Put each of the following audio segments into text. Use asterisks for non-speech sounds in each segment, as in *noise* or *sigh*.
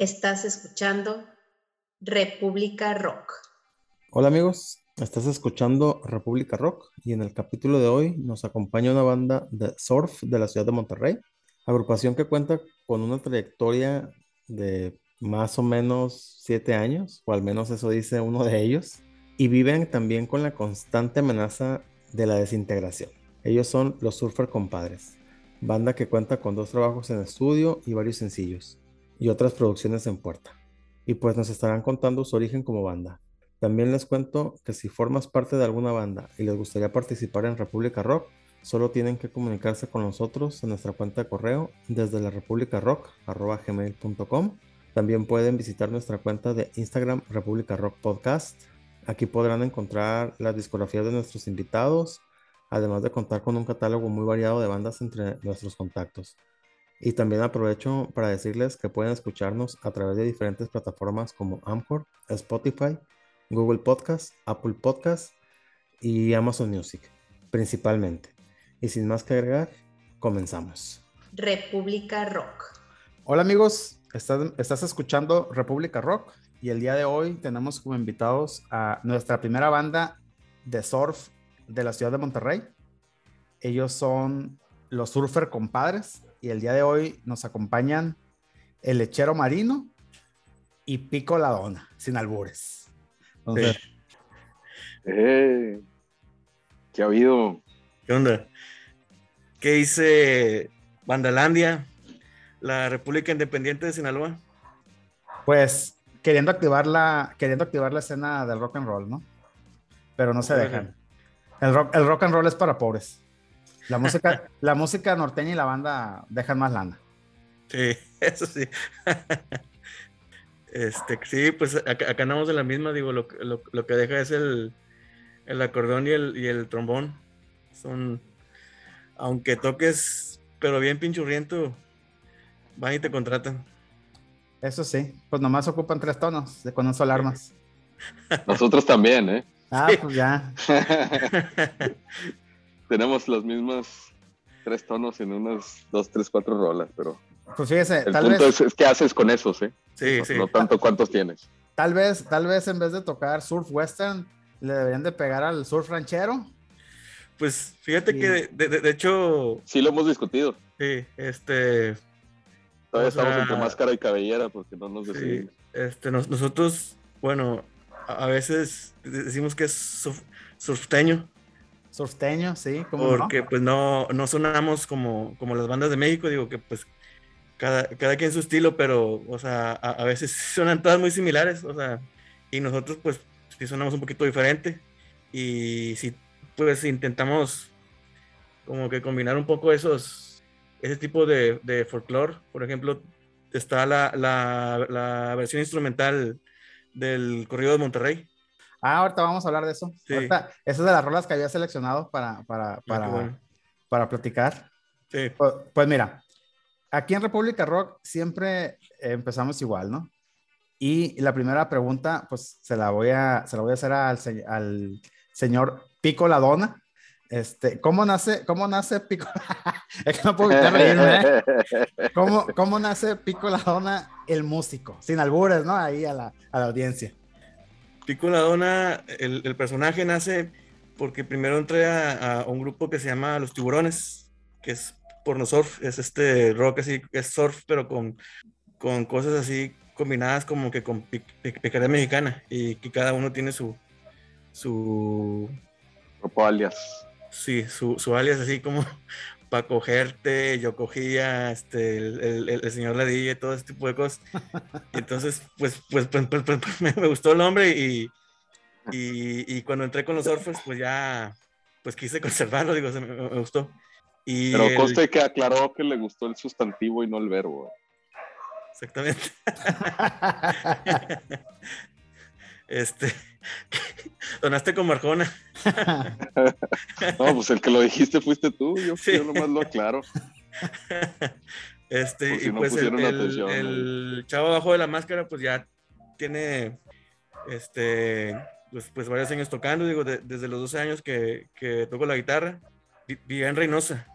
Estás escuchando República Rock. Hola amigos, estás escuchando República Rock y en el capítulo de hoy nos acompaña una banda de surf de la ciudad de Monterrey, agrupación que cuenta con una trayectoria de más o menos siete años, o al menos eso dice uno de ellos, y viven también con la constante amenaza de la desintegración. Ellos son los Surfer Compadres, banda que cuenta con dos trabajos en estudio y varios sencillos y otras producciones en puerta. Y pues nos estarán contando su origen como banda. También les cuento que si formas parte de alguna banda y les gustaría participar en República Rock, solo tienen que comunicarse con nosotros en nuestra cuenta de correo desde la gmail.com. También pueden visitar nuestra cuenta de Instagram República Rock Podcast. Aquí podrán encontrar la discografía de nuestros invitados, además de contar con un catálogo muy variado de bandas entre nuestros contactos. Y también aprovecho para decirles que pueden escucharnos a través de diferentes plataformas como Anchor, Spotify, Google Podcast, Apple Podcast y Amazon Music, principalmente. Y sin más que agregar, comenzamos. República Rock. Hola amigos, estás, estás escuchando República Rock y el día de hoy tenemos como invitados a nuestra primera banda de surf de la ciudad de Monterrey. Ellos son los Surfer Compadres y el día de hoy nos acompañan el lechero marino y Pico la Dona, sin albures. Entonces, eh, ¿Qué ha habido? ¿Qué onda? ¿Qué dice Bandalandia, la República Independiente de Sinaloa? Pues queriendo activar la, queriendo activar la escena del rock and roll, ¿no? Pero no se dejan. El rock, el rock and roll es para pobres. La música, *laughs* la música norteña y la banda dejan más lana. Sí, *laughs* eso sí. Este, sí, pues acá, andamos de la misma, digo, lo, lo, que deja es el, el acordeón y el, y el, trombón. Son, aunque toques, pero bien pinchurriento, van y te contratan. Eso sí, pues nomás ocupan tres tonos con un solar más. Nosotros también, ¿eh? Ah, pues ya. *laughs* tenemos los mismos tres tonos en unas dos, tres, cuatro rolas, pero. Pues fíjese, el punto es, qué haces con esos, ¿eh? Sí, no, sí. No tanto cuántos tienes. Tal vez, tal vez en vez de tocar surf western, le deberían de pegar al surf ranchero. Pues fíjate que de, hecho. Sí, lo hemos discutido. Sí, este. Todavía estamos entre máscara y cabellera porque no nos decidimos. este, nosotros, bueno, a, veces decimos que es surfteño. Surfteño, sí. Porque pues no, no sonamos como, como las bandas de México, digo que pues cada, cada quien su estilo, pero o sea, a, veces *laughs* suenan todas muy similares, o sea, y nosotros pues sí sonamos un poquito diferente y si pues intentamos como que combinar un poco esos, ese tipo de, de folclore, por ejemplo, está la, la, la versión instrumental del corrido de Monterrey, Ah, ahorita vamos a hablar de eso. esa es de las rolas que había seleccionado para, para, ah, para, para platicar. Sí. Pues, pues, mira, aquí en República Rock siempre empezamos igual, ¿no? Y la primera pregunta, pues se la voy a, se la voy a hacer al, al señor Pico Ladona. Este, ¿cómo nace, cómo nace Pico? *laughs* es que no puedo evitar reírme. ¿eh? ¿Cómo, ¿Cómo nace Pico Ladona, el músico? Sin albures, ¿no? Ahí a la, a la audiencia. Pico la Dona, el, personaje nace porque primero entré a, un grupo que se llama Los Tiburones, que es porno surf, es este rock así, es surf, pero con, con cosas así combinadas como que con picaría mexicana y que cada uno tiene su su alias. Sí, su, su alias así como para cogerte, yo cogía, este, el, el, señor Ladilla y todo ese tipo de cosas. entonces, pues, pues, pues, pues, pues *laughs* me, gustó el nombre y, y, y, cuando entré con los surfers, pues ya, pues quise conservarlo, digo, me, me gustó. Y Pero coste que aclaró que le gustó el sustantivo y no el verbo. Exactamente. *laughs* este, *laughs* donaste con Marjona. *laughs* no, pues el que lo dijiste fuiste tú, yo, yo nomás lo aclaro. Este, y pues el, el, chavo abajo de la máscara, pues ya tiene este, pues, pues varios años tocando, digo, desde los 12 años que, que toco la guitarra, vivía en Reynosa,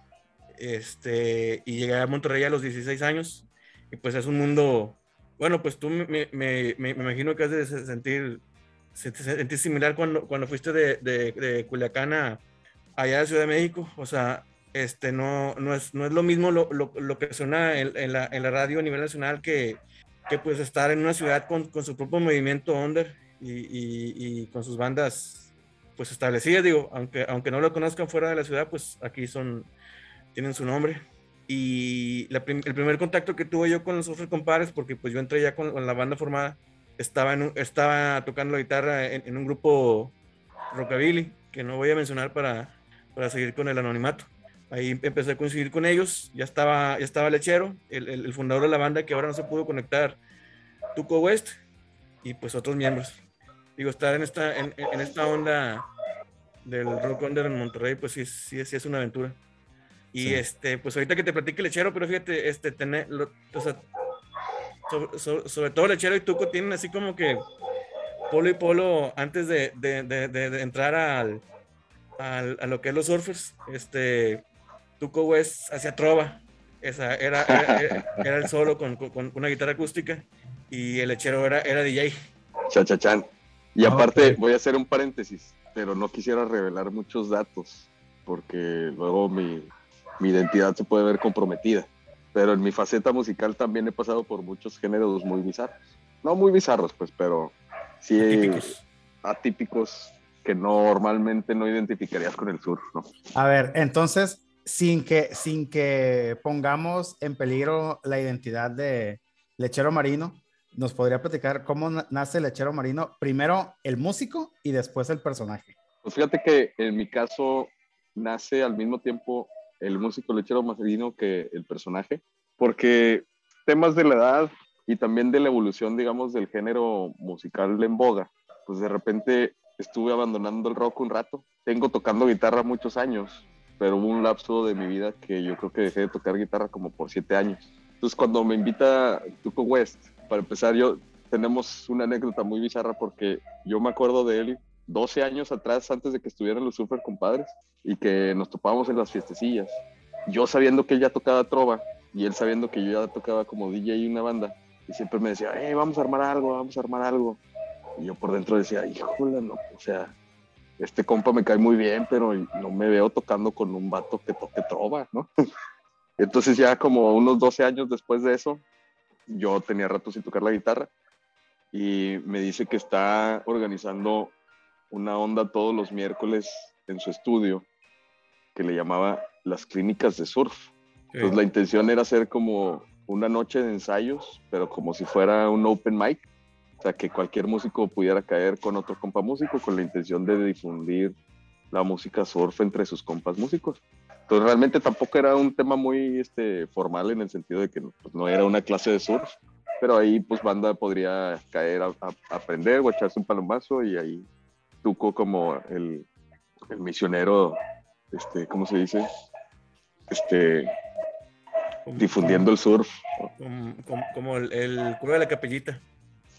este, y llegué a Monterrey a los 16 años, y pues es un mundo bueno, pues tú me, me, me, imagino que has de sentir, sentir similar cuando, cuando fuiste de, de, Culiacán a allá de Ciudad de México. O sea, este, no, no, es, no es lo mismo lo, lo, lo que suena en, en, la, en, la, radio a nivel nacional que, que pues estar en una ciudad con, con su propio movimiento under y, y, y, con sus bandas pues establecidas, digo, aunque, aunque no lo conozcan fuera de la ciudad, pues aquí son, tienen su nombre. Y la el primer contacto que tuve yo con los otros compadres, porque pues yo entré ya con, con la banda formada, estaba, en estaba tocando la guitarra en, en, un grupo rockabilly, que no voy a mencionar para, para seguir con el anonimato. Ahí empecé a coincidir con ellos, ya estaba, ya estaba Lechero, el, el, el fundador de la banda que ahora no se pudo conectar, Tuco West, y pues otros miembros. Digo, estar en esta, en, en esta onda del rock under en Monterrey, pues sí, sí, sí es una aventura. Y sí. este, pues ahorita que te platique Lechero, pero fíjate, este, tener, lo, o sea, sobre, sobre, sobre, todo Lechero y Tuco tienen así como que polo y polo antes de, de, de, de entrar al, al, a lo que es los surfers. Este, Tuco West hacía trova. Esa era, era, el solo con, con, una guitarra acústica y el lechero era, era DJ. Chachachán. Y aparte, okay. voy a hacer un paréntesis, pero no quisiera revelar muchos datos porque luego mi, mi identidad se puede ver comprometida. Pero en mi faceta musical también he pasado por muchos géneros muy bizarros. No muy bizarros, pues, pero sí atípicos, atípicos que normalmente no identificarías con el surf, ¿no? A ver, entonces, sin que, sin que pongamos en peligro la identidad de Lechero Marino, ¿nos podría platicar cómo nace Lechero Marino? Primero el músico y después el personaje. Pues fíjate que en mi caso nace al mismo tiempo el músico Lechero Marino que el personaje, porque temas de la edad y también de la evolución, digamos, del género musical en boga, pues de repente estuve abandonando el rock un rato. Tengo tocando guitarra muchos años, pero hubo un lapso de mi vida que yo creo que dejé de tocar guitarra como por siete años. Entonces cuando me invita Tuco West, para empezar yo, tenemos una anécdota muy bizarra porque yo me acuerdo de él 12 años atrás, antes de que estuvieran los super compadres, y que nos topábamos en las fiestecillas. Yo sabiendo que él ya tocaba trova, y él sabiendo que yo ya tocaba como DJ y una banda, y siempre me decía, hey, vamos a armar algo, vamos a armar algo. Y yo por dentro decía, híjole, no, o sea, este compa me cae muy bien, pero no me veo tocando con un vato que toque trova, ¿no? *laughs* Entonces ya como unos 12 años después de eso, yo tenía rato sin tocar la guitarra y me dice que está organizando una onda todos los miércoles en su estudio que le llamaba las clínicas de surf. Sí. Entonces la intención era hacer como una noche de ensayos, pero como si fuera un open mic, o sea, que cualquier músico pudiera caer con otro compa músico con la intención de difundir la música surf entre sus compas músicos. Entonces realmente tampoco era un tema muy este, formal en el sentido de que pues, no era una clase de surf, pero ahí pues banda podría caer a, a aprender o echarse un palomazo y ahí Tuco como el, el misionero, este, ¿cómo se dice? Este, difundiendo el surf. Como, como, como el, el cura de la capellita.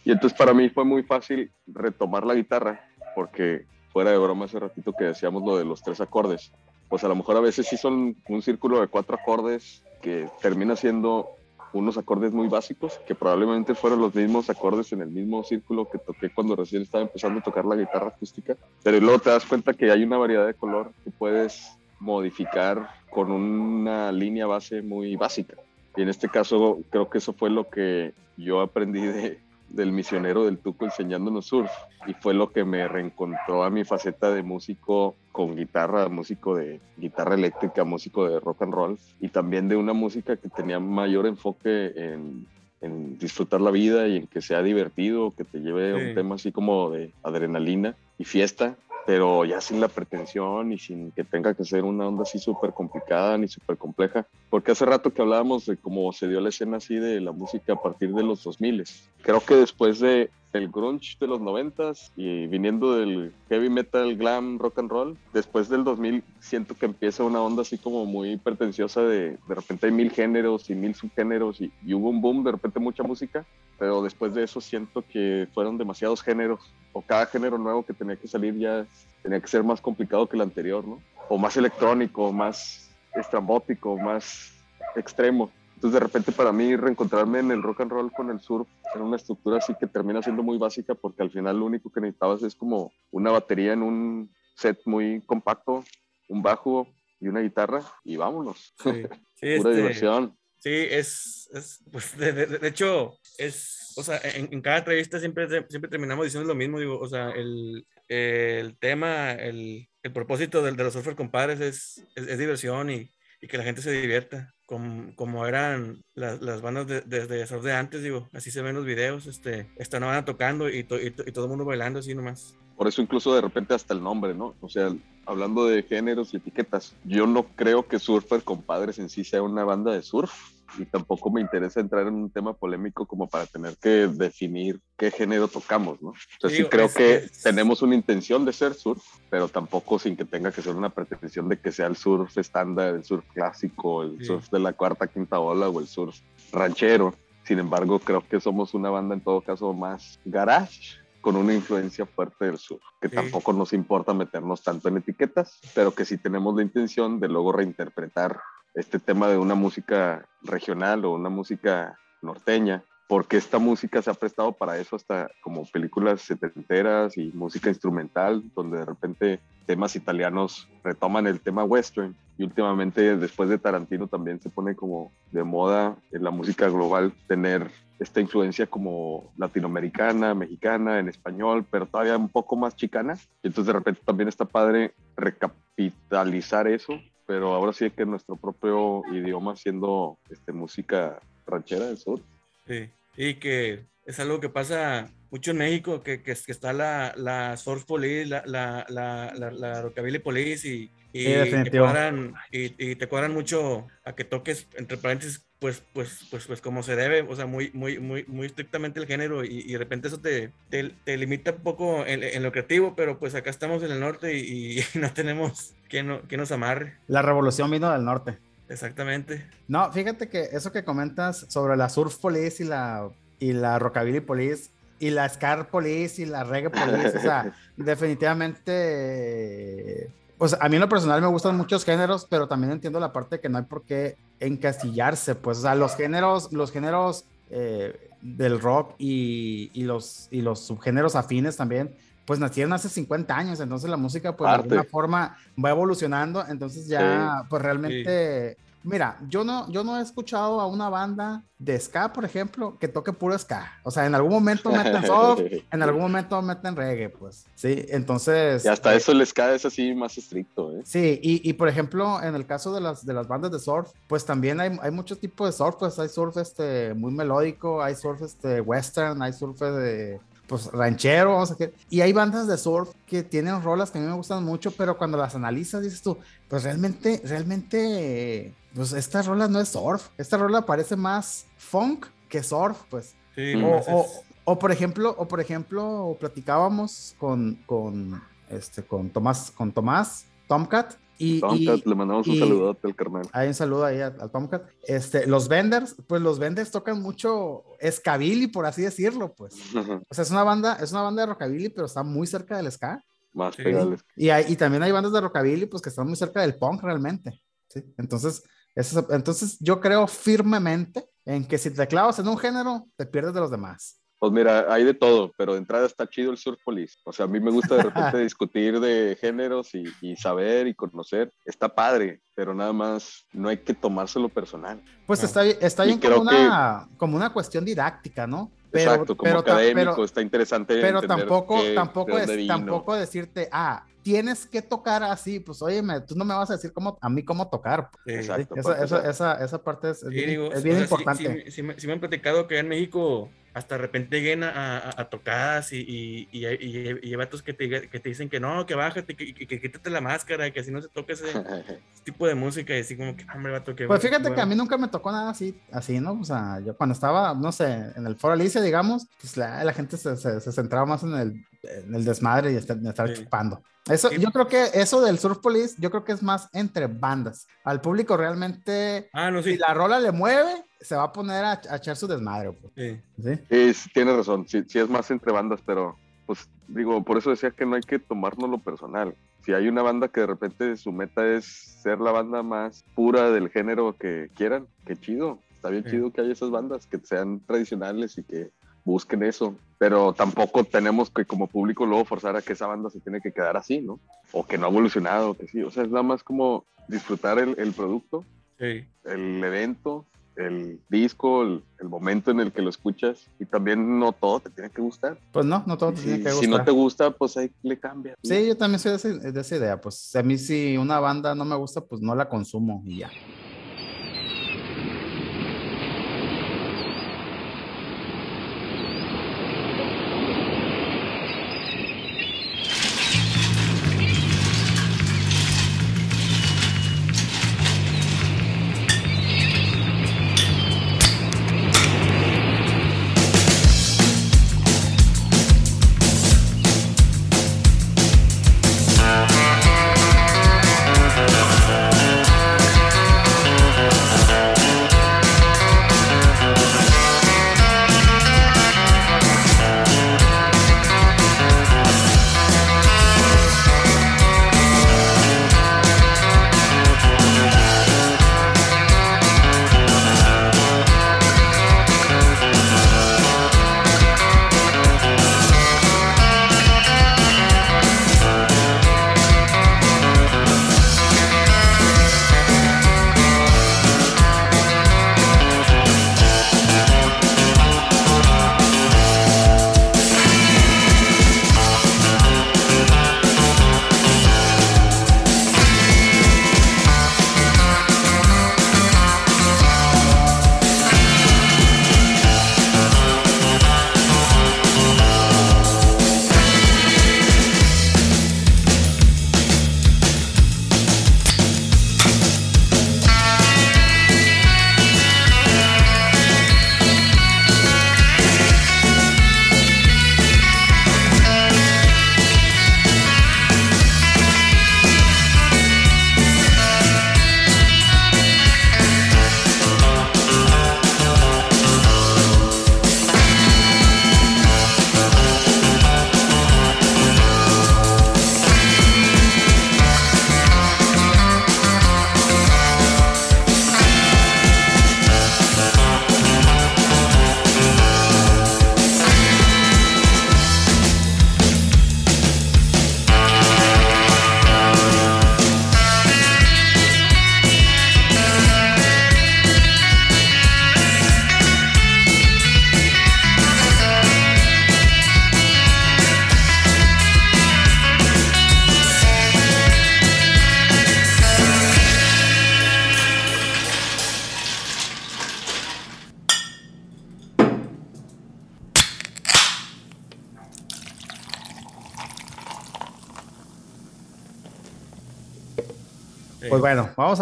Y entonces para mí fue muy fácil retomar la guitarra, porque fuera de broma hace ratito que decíamos lo de los tres acordes, pues a lo mejor a veces sí son un círculo de cuatro acordes que termina siendo unos acordes muy básicos, que probablemente fueron los mismos acordes en el mismo círculo que toqué cuando recién estaba empezando a tocar la guitarra acústica, pero luego te das cuenta que hay una variedad de color que puedes modificar con una línea base muy básica. Y en este caso creo que eso fue lo que yo aprendí de, del misionero del Tuco enseñándonos surf y fue lo que me reencontró a mi faceta de músico con guitarra, músico de guitarra eléctrica, músico de rock and roll y también de una música que tenía mayor enfoque en, en disfrutar la vida y en que sea divertido, que te lleve sí. un tema así como de adrenalina y fiesta pero ya sin la pretensión y sin que tenga que ser una onda así súper complicada ni súper compleja. Porque hace rato que hablábamos de cómo se dio la escena así de la música a partir de los 2000. Creo que después de el grunge de los 90 y viniendo del heavy metal, glam, rock and roll, después del 2000 siento que empieza una onda así como muy pretenciosa de de repente hay mil géneros y mil subgéneros y, y hubo un boom, de repente mucha música, pero después de eso siento que fueron demasiados géneros o cada género nuevo que tenía que salir ya tenía que ser más complicado que el anterior, ¿no? O más electrónico, más estrambótico, más extremo. Entonces de repente para mí reencontrarme en el rock and roll con el surf en una estructura así que termina siendo muy básica porque al final lo único que necesitabas es como una batería en un set muy compacto, un bajo y una guitarra y vámonos. Sí, *laughs* sí, Pura este, diversión. Sí, es, es pues de, de- de hecho, es, o sea, en, en cada entrevista siempre, siempre terminamos diciendo lo mismo, digo, o sea, el, el tema, el, el propósito del- de, los surfer compadres es, es, es diversión y, y que la gente se divierta, como, como eran las, las bandas de, de, de antes, digo, así se ven los videos, este, esta banda tocando y, to- y, to- y todo el mundo bailando así nomás. Por eso incluso de repente hasta el nombre, ¿no? O sea, hablando de géneros y etiquetas, yo no creo que Surfer Compadres en sí sea una banda de surf y tampoco me interesa entrar en un tema polémico como para tener que definir qué género tocamos, ¿no? O sea, sí creo es- que es- tenemos una intención de ser surf, pero tampoco sin que tenga que ser una pretensión de que sea el surf estándar, el surf clásico, el Sí. surf de la cuarta, quinta ola o el surf ranchero. Sin embargo, creo que somos una banda en todo caso más garage con una influencia fuerte del sur, que Sí. tampoco nos importa meternos tanto en etiquetas, pero que sí tenemos la intención de luego reinterpretar este tema de una música regional o una música norteña, porque esta música se ha prestado para eso hasta como películas setenteras y música instrumental, donde de repente temas italianos retoman el tema western y últimamente después de Tarantino también se pone como de moda en la música global tener esta influencia como latinoamericana, mexicana, en español, pero todavía un poco más chicana. Y entonces de repente también está padre recapitalizar eso, pero ahora sí que nuestro propio idioma siendo este, música ranchera del sur. Sí, y que es algo que pasa mucho en México, que, que, que está la, la Surf Police, la, la, la, la, la Rockabilly Police y, y, Sí, te cuadran, y, y te cuadran mucho a que toques, entre paréntesis, pues, pues, pues, pues como se debe, o sea, muy, muy, muy, muy estrictamente el género y, y de repente eso te, te, te limita un poco en, en, lo creativo, pero pues acá estamos en el norte y, y *laughs* no tenemos que, no, que nos amarre. La revolución vino del norte. Exactamente. No, fíjate que eso que comentas sobre la Surf Police y la, y la Rockabilly Police y la Scar Police y la Reggae Police, o sea, *laughs* definitivamente, pues a mí en lo personal me gustan muchos géneros, pero también entiendo la parte que no hay por qué encastillarse, pues, o sea, los géneros, los géneros eh, del rock y, y, los, y los subgéneros afines también, pues nacieron hace 50 años, entonces la música pues Parte. de alguna forma va evolucionando, entonces ya Sí. pues realmente, mira, yo no, yo no he escuchado a una banda de ska, por ejemplo, que toque puro ska, o sea, en algún momento meten *laughs* soft, en algún momento meten reggae, pues, sí, entonces... Y hasta eh, eso les cae es así más estricto, ¿eh? Sí, y, y, por ejemplo, en el caso de las, de las bandas de surf, pues también hay, hay muchos tipos de surf, pues hay surf este, muy melódico, hay surf este, western, hay surf de, pues ranchero, o sea que, y hay bandas de surf que tienen rolas que a mí me gustan mucho, pero cuando las analizas dices tú, pues realmente, realmente, pues esta rola no es surf, esta rola parece más funk que surf, pues. Sí, Mm. O, o- o, por ejemplo, o por ejemplo, platicábamos con, con, este, con Tomás, con Tomás, Tomcat, y, Tomcat, y- le mandamos un y- saludote al carnal. hay un saludo ahí al, al Tomcat. Este, los vendors, pues los vendors tocan mucho escabilly, por así decirlo, pues. O sea, es una banda, es una banda de rockabilly, pero está muy cerca del ska. Más Sí. pegales. Y, hay, y también hay bandas de rockabilly, pues que están muy cerca del punk realmente. ¿sí? Entonces, eso entonces yo creo firmemente en que si te clavas en un género, te pierdes de los demás. Pues mira, hay de todo, pero de entrada está chido el surf police. O sea, a mí me gusta de repente *laughs* discutir de géneros y, y saber y conocer. Está padre, pero nada más no hay que tomárselo personal. Pues está, bien- está bien como una, como una cuestión didáctica, ¿no? Pero, Exacto, como pero académico pero- está interesante. pero tampoco, qué- tampoco, de es, tampoco decirte, ah, tienes que tocar así, pues óyeme, tú no me vas a decir cómo, a mí cómo tocar. Exacto. Esa, para esa, esa, esa parte es, es Sí, bien, digo, es o bien sea, sí- importante. Sí, sí me- sí me han platicado que en México hasta de repente llegan a, a- a tocadas y, y, y, y- y hay vatos que te, que te dicen que no, que bájate, que, que, que quítate la máscara, que así no se toque ese, *laughs* ese tipo de música y así como que, hombre, vato, que... Pues fíjate que a mí nunca me tocó nada así, así, ¿no? O sea, yo cuando estaba, no sé, en el Foro Alicia, digamos, pues la, la gente se, se, se centraba más en el, en el desmadre y estar, en estar Sí. chupando. Eso, Sí. yo creo que eso del Surf Police, yo creo que es más entre bandas. Al público realmente, Ah, no, si sí. la rola le mueve, se va a poner a, a echar su desmadre, pues. Sí. ¿sí? Es, tiene razón, sí, sí es más entre bandas, pero pues digo, por eso decía que no hay que tomarnos lo personal. Si hay una banda que de repente su meta es ser la banda más pura del género que quieran, qué chido, está está bien Sí. chido que haya esas bandas que sean tradicionales y que busquen eso, pero tampoco tenemos que como público luego forzar a que esa banda se tiene que quedar así, ¿no? O que no ha evolucionado, que sí, o sea, es nada más como disfrutar el, el producto, Sí. el evento, el disco, el, el momento en el que lo escuchas y también no todo te tiene que gustar. Pues no, no todo te Si, tiene que si gustar. no te gusta, pues ahí le cambias. ¿no? Sí, yo también soy de, ese- de esa idea. Pues a mí si una banda no me gusta, pues no la consumo y ya.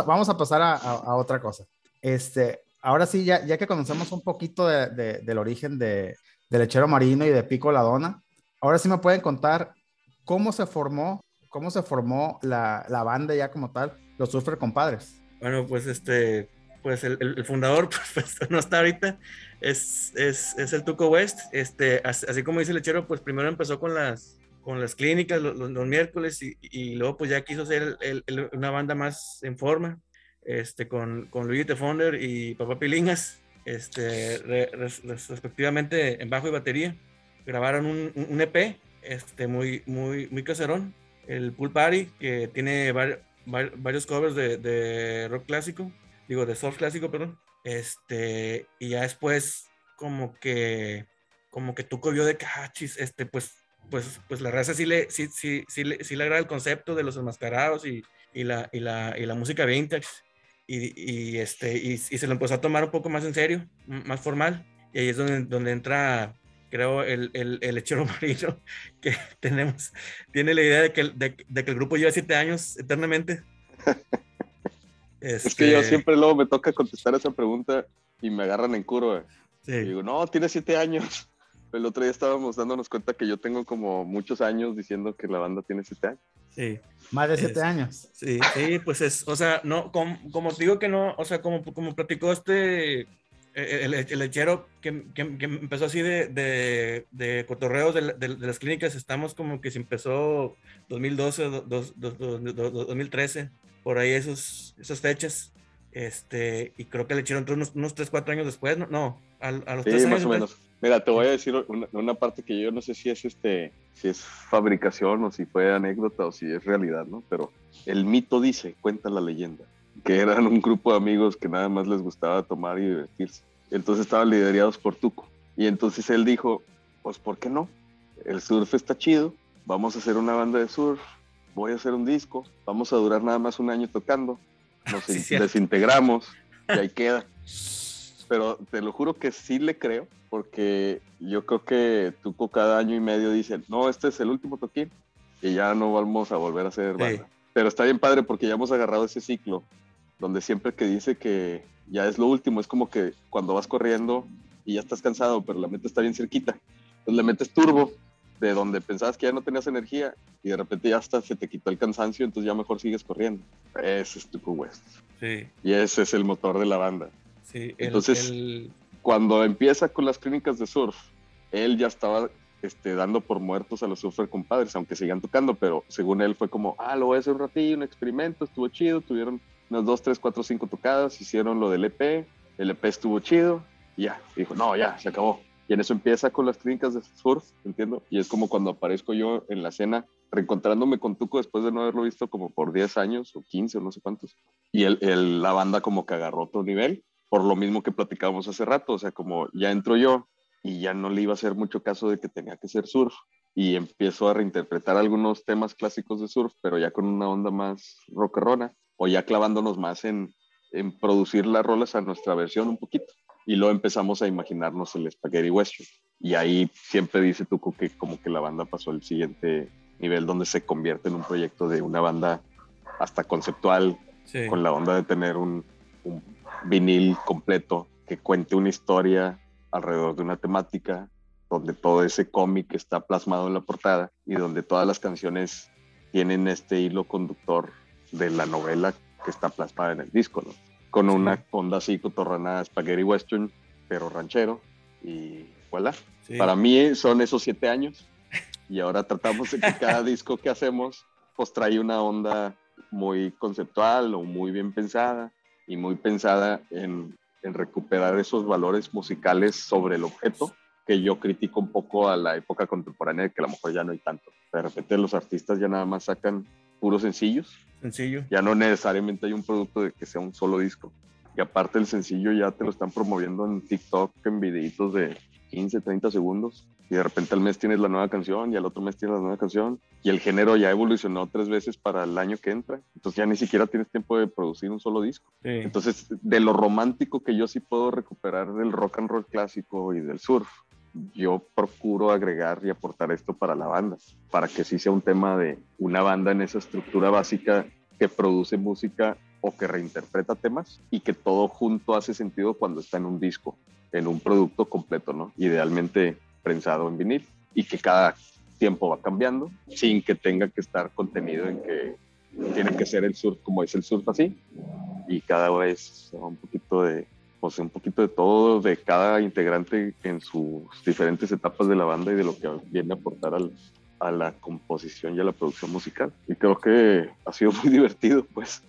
Vamos a, pasar a, otra cosa. Este, ahora sí, ya, ya que conocemos un poquito de- de- del origen de, de Lechero Marino y de Pico La Dona, ahora sí me pueden contar cómo se formó, cómo se formó la, la banda ya como tal, los Surfer Compadres. Bueno, pues este, pues el, el- fundador *laughs* pues, pues, no está ahorita, es, es, es el Tuco West, este, as- así, como dice lechero, pues primero empezó con las, con las clínicas los, los- los miércoles y, y luego pues ya quiso hacer el- el- una banda más en forma, este, con, con Luigi Tefonder y Papá Pilingas, este, re- res- res- respectivamente en bajo y batería, grabaron un, un- EP, este, muy, muy, muy caserón, el Pool Party, que tiene vari- var- varios covers de, de rock clásico, digo, de surf clásico, perdón. Este, y ya después, como que, como que Tuco vio de que, ah, chis, este, pues, pues, pues la raza sí le, sí, sí, sí, le, sí le agrada el concepto de los enmascarados y, y, la, y, la, y la música vintage. Y, y, este, y, y se lo empezó a tomar un poco más en serio, más formal. Y ahí es donde, donde entra, creo, el, el, el lechero *laughs* marino, que tenemos, tiene la idea de que, de, de que el grupo lleva siete años eternamente. Es que yo Este, siempre luego me toca contestar esa pregunta y me agarran en curva. Y sí, digo, no, tiene siete años. El otro día estábamos dándonos cuenta que yo tengo como muchos años diciendo que la banda tiene siete años. sí. Más de siete Es- años. Sí, sí, pues es, o sea, no, como, como te digo que no, o sea, como, como platicó este, eh, el, el lechero que, que- que empezó así de, de, de cotorreos de, de- de las clínicas, estamos como que se empezó 2012, do- dos- dos- dos- dos- 2013, por ahí esos, esas fechas. Este, y creo que le echaron unos, unos 3, 4 años después, ¿no? No, a, a los Sí, 3 años. más o después. menos. Mira, te voy a decir una, una parte que yo no sé si es este, si es fabricación o si fue anécdota o si es realidad, ¿no? Pero el mito dice, cuenta la leyenda, que eran un grupo de amigos que nada más les gustaba tomar y divertirse. Entonces estaban liderados por Tuco. Y entonces él dijo, pues ¿por qué no? El surf está chido, vamos a hacer una banda de surf, voy a hacer un disco, vamos a durar nada más un año tocando, nos *laughs* Sí, desintegramos y ahí queda. *laughs* Pero te lo juro que sí le creo, porque yo creo que Tuco cada año y medio dice, no, este es el último toquín y ya no vamos a volver a hacer Sí. banda. Pero está bien padre porque ya hemos agarrado ese ciclo donde siempre que dice que ya es lo último, es como que cuando vas corriendo y ya estás cansado, pero la meta está bien cerquita. Entonces le metes turbo de donde pensabas que ya no tenías energía y de repente ya hasta se te quitó el cansancio, entonces ya mejor sigues corriendo. Ese es Tuco West. Sí, Y ese es el motor de la banda. sí. el- Entonces- el- Cuando empieza con las clínicas de surf, él ya estaba este, dando por muertos a los surfer compadres, aunque sigan tocando, pero según él fue como, ah, lo voy a hacer un ratillo, un experimento, estuvo chido, tuvieron unas dos, tres, cuatro, cinco tocadas, hicieron lo del EP, el EP estuvo chido, y ya, dijo, no, ya, se acabó. Y en eso empieza con las clínicas de surf, entiendo, y es como cuando aparezco yo en la escena, reencontrándome con Tuco después de no haberlo visto como por 10 años o 15 o no sé cuántos, y el, el- la banda como que agarró otro nivel, por lo mismo que platicábamos hace rato, o sea, como ya entro yo y ya no le iba a hacer mucho caso de que tenía que ser surf y empiezo a reinterpretar algunos temas clásicos de surf, pero ya con una onda más rockerona o ya clavándonos más en, en producir las rolas a nuestra versión un poquito. Y luego empezamos a imaginarnos el Spaghetti Western. Y ahí siempre dice Tuco que como que la banda pasó al siguiente nivel donde se convierte en un proyecto de una banda hasta conceptual, sí. con la onda de tener un, un vinil completo que cuente una historia alrededor de una temática, donde todo ese cómic está plasmado en la portada y donde todas las canciones tienen este hilo conductor de la novela que está plasmada en el disco, ¿no? Con una onda así cotorrana spaghetti western, pero ranchero y voilà. sí. Para mí son esos siete años y ahora tratamos de que cada *laughs* disco que hacemos pues trae una onda muy conceptual o muy bien pensada y muy pensada en, en recuperar esos valores musicales sobre el objeto que yo critico un poco a la época contemporánea que a lo mejor ya no hay tanto. De repente los artistas ya nada más sacan puros sencillos Sencillo. ya no necesariamente hay un producto de que sea un solo disco. Y aparte el sencillo ya te lo están promoviendo en TikTok en videitos de 15, 30 segundos. Y de repente al mes tienes la nueva canción y al otro mes tienes la nueva canción. Y el género ya evolucionó tres veces para el año que entra. Entonces ya ni siquiera tienes tiempo de producir un solo disco. Sí. Entonces, de lo romántico que yo sí puedo recuperar del rock and roll clásico y del surf, yo procuro agregar y aportar esto para la banda, para que sí sea un tema de una banda en esa estructura básica que produce música o que reinterpreta temas y que todo junto hace sentido cuando está en un disco, en un producto completo, ¿no? Idealmente prensado en vinil y que cada tiempo va cambiando sin que tenga que estar contenido en que tiene que ser el surf como es el surf así. Y cada vez un poquito de pues un poquito de todo de cada integrante en sus diferentes etapas de la banda y de lo que viene a aportar al, a la composición y a la producción musical. Y creo que ha sido muy *laughs* divertido pues.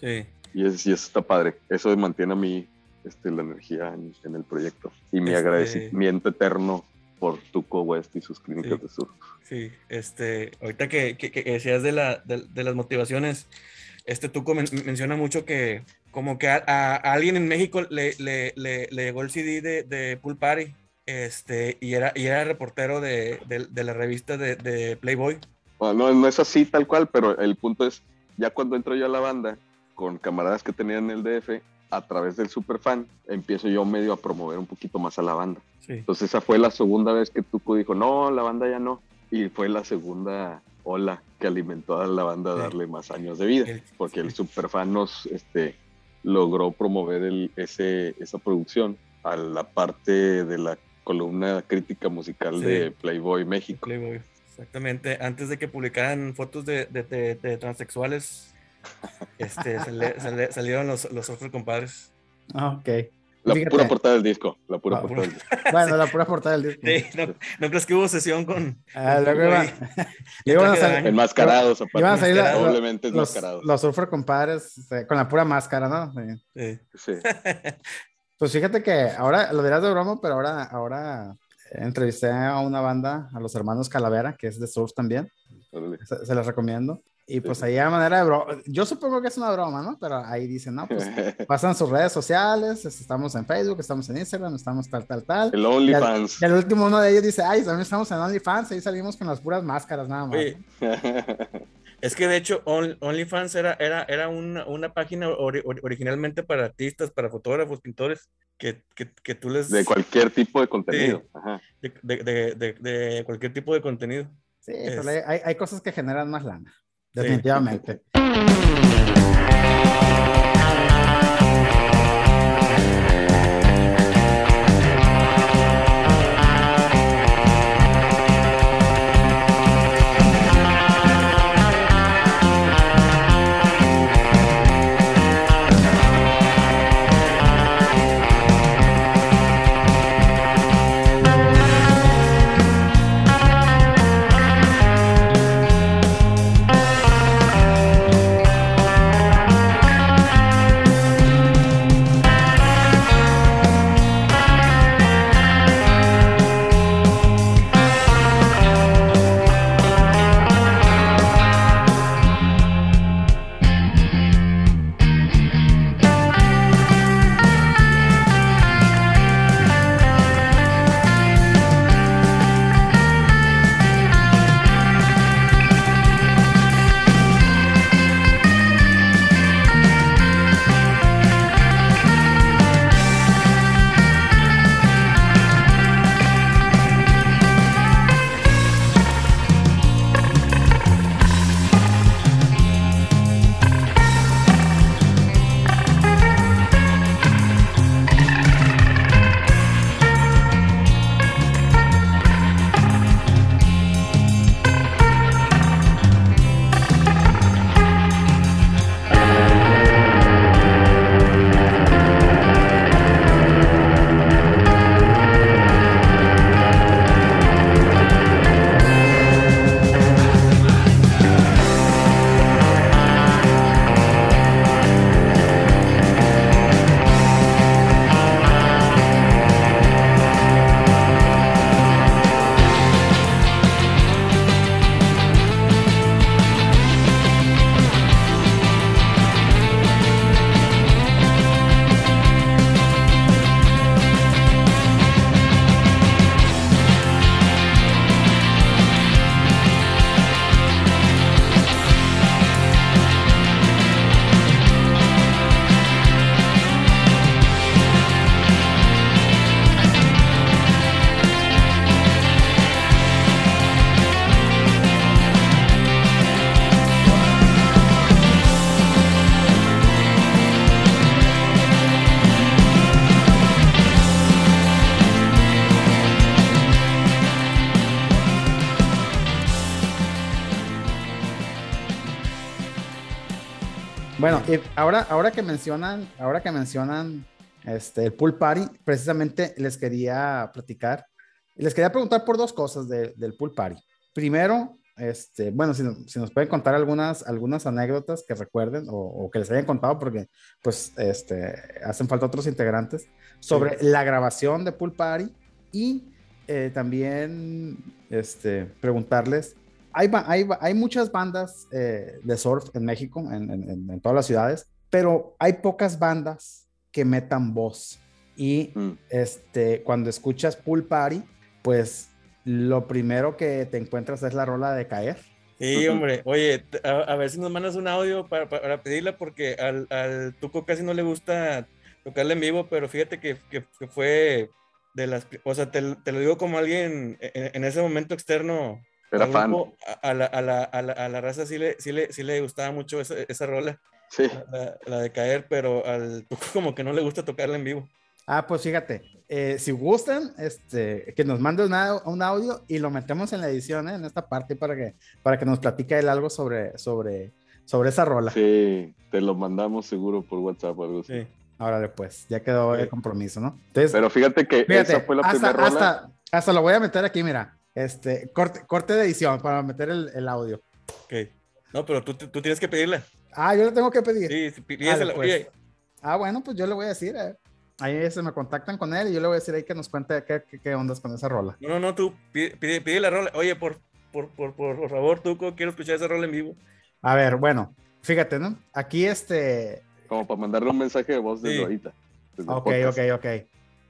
Sí. y, es, y eso está padre. Eso mantiene a mí este, la energía en, en el proyecto y mi Este- agradecimiento eterno por Tuco West y sus clínicas Sí. de surf Sí, este, ahorita que, que, que decías de, la, de, de las motivaciones, este Tuco men- menciona mucho que como que a, a- a alguien en México le, le, le, le llegó el CD de, de Pool Party, este, y era, y era reportero de, de, la revista de, Playboy. Bueno, no, no es así tal cual, pero el punto es, ya cuando entro yo a la banda, con camaradas que tenían en el DF, a través del superfan, empiezo yo medio a promover un poquito más a la banda. Sí, Entonces esa fue la segunda vez que Tuco dijo, no, la banda ya no. Y fue la segunda ola que alimentó a la banda a Sí. darle más años de vida, El- porque el sí. superfan nos este, logró promover el, ese, esa producción a la parte de la columna crítica musical Sí. de Playboy México. Playboy. Exactamente, antes de que publicaran fotos de, de, de- de transexuales, este, sale- sale- salieron los, los otros compadres. Ah, ok. La Fíjate. pura portada del disco. La pura Ah, portada del disco. *laughs* Bueno, la pura portada del disco. Sí, no, ¿no crees que hubo sesión con. Ah, con *laughs* luego iban, a salir-. Enmascarados, aparte. iban a salir la-. Probablemente los, enmascarados. los surfer compadres este, con la pura máscara, ¿no? Sí. Sí. Sí. *laughs* Pues fíjate que ahora lo dirás de broma, pero ahora, ahora entrevisté a una banda, a los hermanos Calavera, que es de surf también. Se, se les recomiendo. Y pues Sí. ahí a manera de broma, yo supongo que es una broma, ¿no? Pero ahí dicen, no, pues *laughs* pasan sus redes sociales, estamos en Facebook, estamos en Instagram, estamos tal, tal, tal. El OnlyFans. Y el último uno de ellos dice, ay, también estamos en OnlyFans, ahí salimos con las puras máscaras nada más. Oye, *laughs* es que de hecho On- OnlyFans era, era, era una, una página ori- ori- originalmente para artistas, para fotógrafos, pintores, que, que, que tú les... De cualquier tipo de contenido. Ajá. de, de- de- cualquier tipo de contenido. Sí, Es- pero hay, hay- cosas que generan más lana, Sí. Definitivamente. Bueno, y ahora, ahora que mencionan, ahora que mencionan este, el pool party, precisamente les quería platicar, les quería preguntar por dos cosas de- del pool party. Primero, este, bueno, si, nos- si nos pueden contar algunas, algunas anécdotas que recuerden o, o que les hayan contado, porque pues este, hacen falta otros integrantes, sobre la grabación de pool party y eh, también este, preguntarles hay, hay, hay muchas bandas eh, de surf en México, en, en- todas las ciudades, pero hay pocas bandas que metan voz. Y Mm. este, cuando escuchas Pool Party, pues lo primero que te encuentras es la rola de caer. Sí, hombre. Oye, a, a ver si nos mandas un audio para, para- pedirla, porque al, al Tuco casi no le gusta tocarla en vivo, pero fíjate que, que- que fue de las. O sea, te, te lo digo como alguien en, en ese momento externo. Era al fan. grupo, A, a la, a, la, a, la, a la raza sí le, sí, le, sí le gustaba mucho esa, esa rola, Sí. la, la de caer, pero al Tuco como que no le gusta tocarla en vivo. Ah, pues fíjate, eh, si gustan, este, que nos mande una- un audio y lo metemos en la edición, ¿eh? en esta parte, para que, para que nos platique él algo sobre, sobre, sobre esa rola. Sí, te lo mandamos seguro por WhatsApp o algo así. Sí. Órale, pues, ya quedó el Sí. compromiso, ¿no? Entonces, Pero fíjate que fíjate, esa fue la hasta, primera rola. hasta, hasta lo voy a meter aquí, mira. Este, corte, corte de edición para meter el, el audio. Ok. No, pero tú, tú tienes que pedirla. Ah, yo le tengo que pedir. Sí, pídesela. pues. Ah, bueno, pues yo le voy a decir. eh. Ahí se me contactan con él y yo le voy a decir ahí que nos cuente qué, qué, qué ondas con esa rola. no, no, no, tú pide, pide, pide la rola. Oye, por, por, por, por, por favor, Tuco, quiero escuchar esa rola en vivo. A ver, bueno, fíjate, ¿no? Aquí este. Como para mandarle un mensaje de voz desde Sí. ahorita. desde Ok, podcast. ok, ok.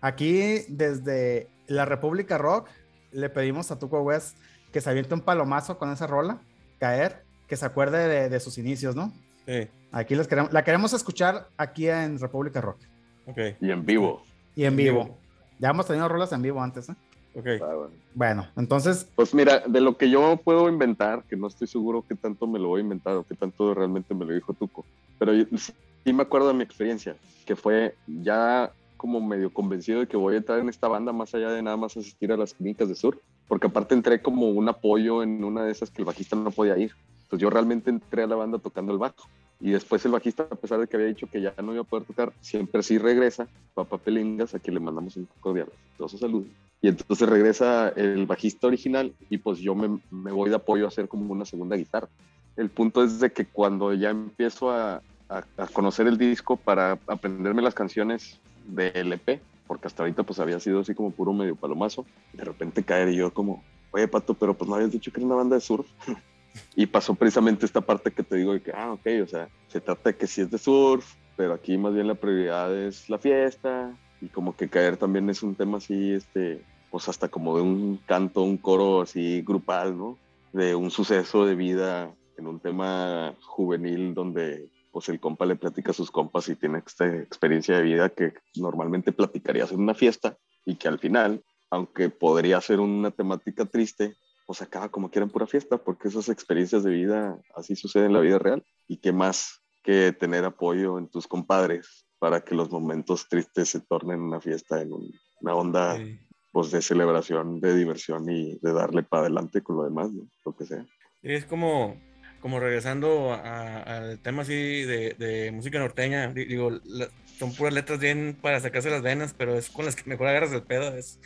Aquí desde la República Rock le pedimos a Tuco West que se aviente un palomazo con esa rola, caer, que se acuerde de, de sus inicios, ¿no? Sí, Aquí les queremos, la queremos escuchar aquí en República Rock ok. Y en vivo. y en vivo. vivo. Ya hemos tenido rolas en vivo antes, ¿eh? Ok. Ah, bueno. Bueno, entonces, Pues mira, de lo que yo puedo inventar, que no estoy seguro qué tanto me lo voy a inventar o qué tanto realmente me lo dijo Tuco, pero yo sí me acuerdo de mi experiencia, que fue ya como medio convencido de que voy a entrar en esta banda más allá de nada más asistir a las clínicas de sur, porque aparte entré como un apoyo en una de esas que el bajista no podía ir. Entonces yo realmente entré a la banda tocando el bajo. Y después el bajista, a pesar de que había dicho que ya no iba a poder tocar, siempre sí regresa, Papá Pelingas, a quien le mandamos un cordial su salud. Y entonces regresa el bajista original y pues yo me, me voy de apoyo a hacer como una segunda guitarra. El punto es de que cuando ya empiezo a, a- a conocer el disco para aprenderme las canciones del EP, porque hasta ahorita pues había sido así como puro medio palomazo, de repente caer y yo como, oye Pato, pero pues no habías dicho que era una banda de surf. *laughs* y pasó precisamente esta parte que te digo de que, ah, ok, o sea, se trata de que sí es de surf, pero aquí más bien la prioridad es la fiesta y como que caer también es un tema así, este, pues hasta como de un canto, un coro así grupal, ¿no? De un suceso de vida en un tema juvenil donde pues el compa le platica a sus compas y tiene esta experiencia de vida que normalmente platicarías en una fiesta y que al final, aunque podría ser una temática triste, pues acaba como quiera en pura fiesta porque esas experiencias de vida así suceden en la vida real y qué más que tener apoyo en tus compadres para que los momentos tristes se tornen una fiesta en un- una onda Sí. pues de celebración, de diversión y de darle para adelante con lo demás, ¿no? lo que sea. Es como, como regresando a- al tema así de, de música norteña, di- digo, la- son puras letras bien para sacarse las venas, pero es con las que mejor agarras el pedo. Es,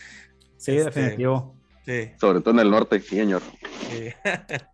sí, Este, definitivo. sí, Sobre todo en el norte, sí, señor. sí. Este, *laughs*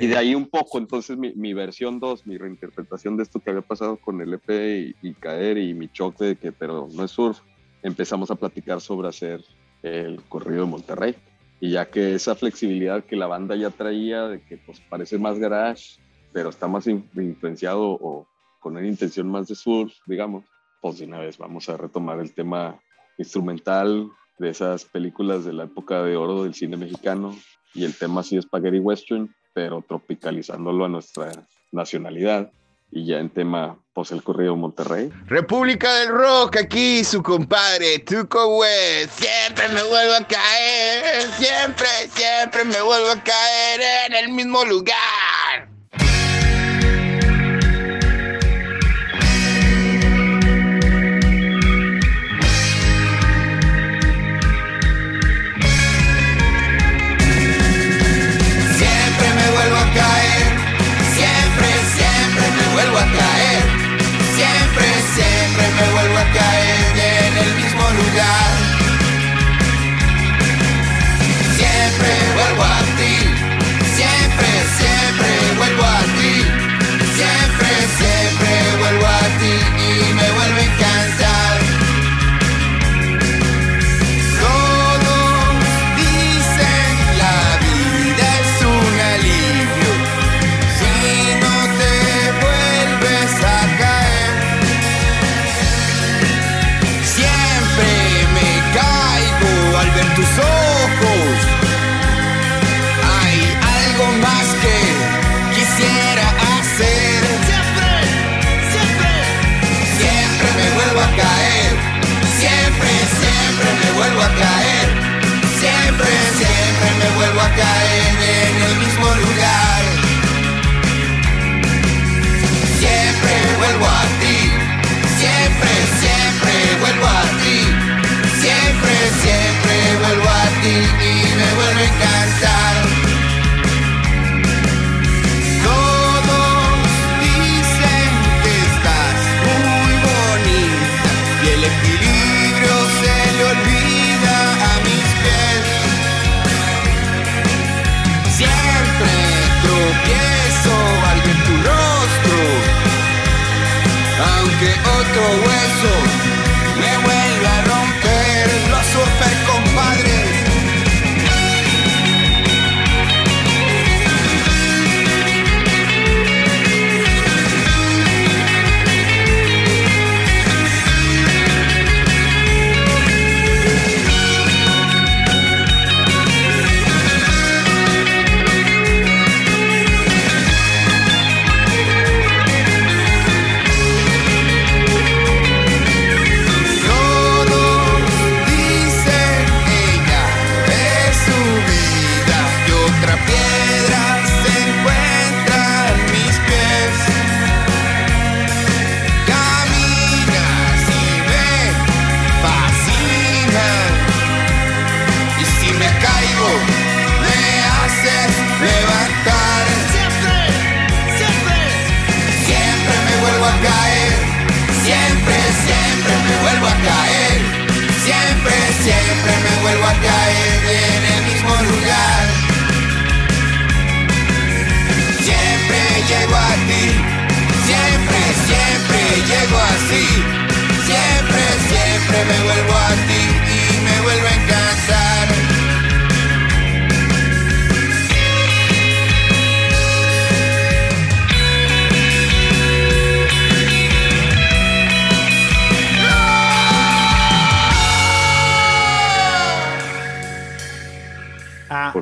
Y de ahí un poco, entonces mi, mi versión 2, mi reinterpretación de esto que había pasado con el EP y, y caer y mi choque de que, pero no es surf, empezamos a platicar sobre hacer el corrido de Monterrey. Y ya que esa flexibilidad que la banda ya traía, de que pues parece más garage, pero está más in- influenciado o con una intención más de surf, digamos, pues de una vez vamos a retomar el tema instrumental de esas películas de la época de oro del cine mexicano y el tema así de Spaghetti Western, pero tropicalizándolo a nuestra nacionalidad y ya en tema, pues el corrido Monterrey. República del Rock, aquí su compadre Tuco West. Siempre me vuelvo a caer, siempre, siempre me vuelvo a caer en el mismo lugar.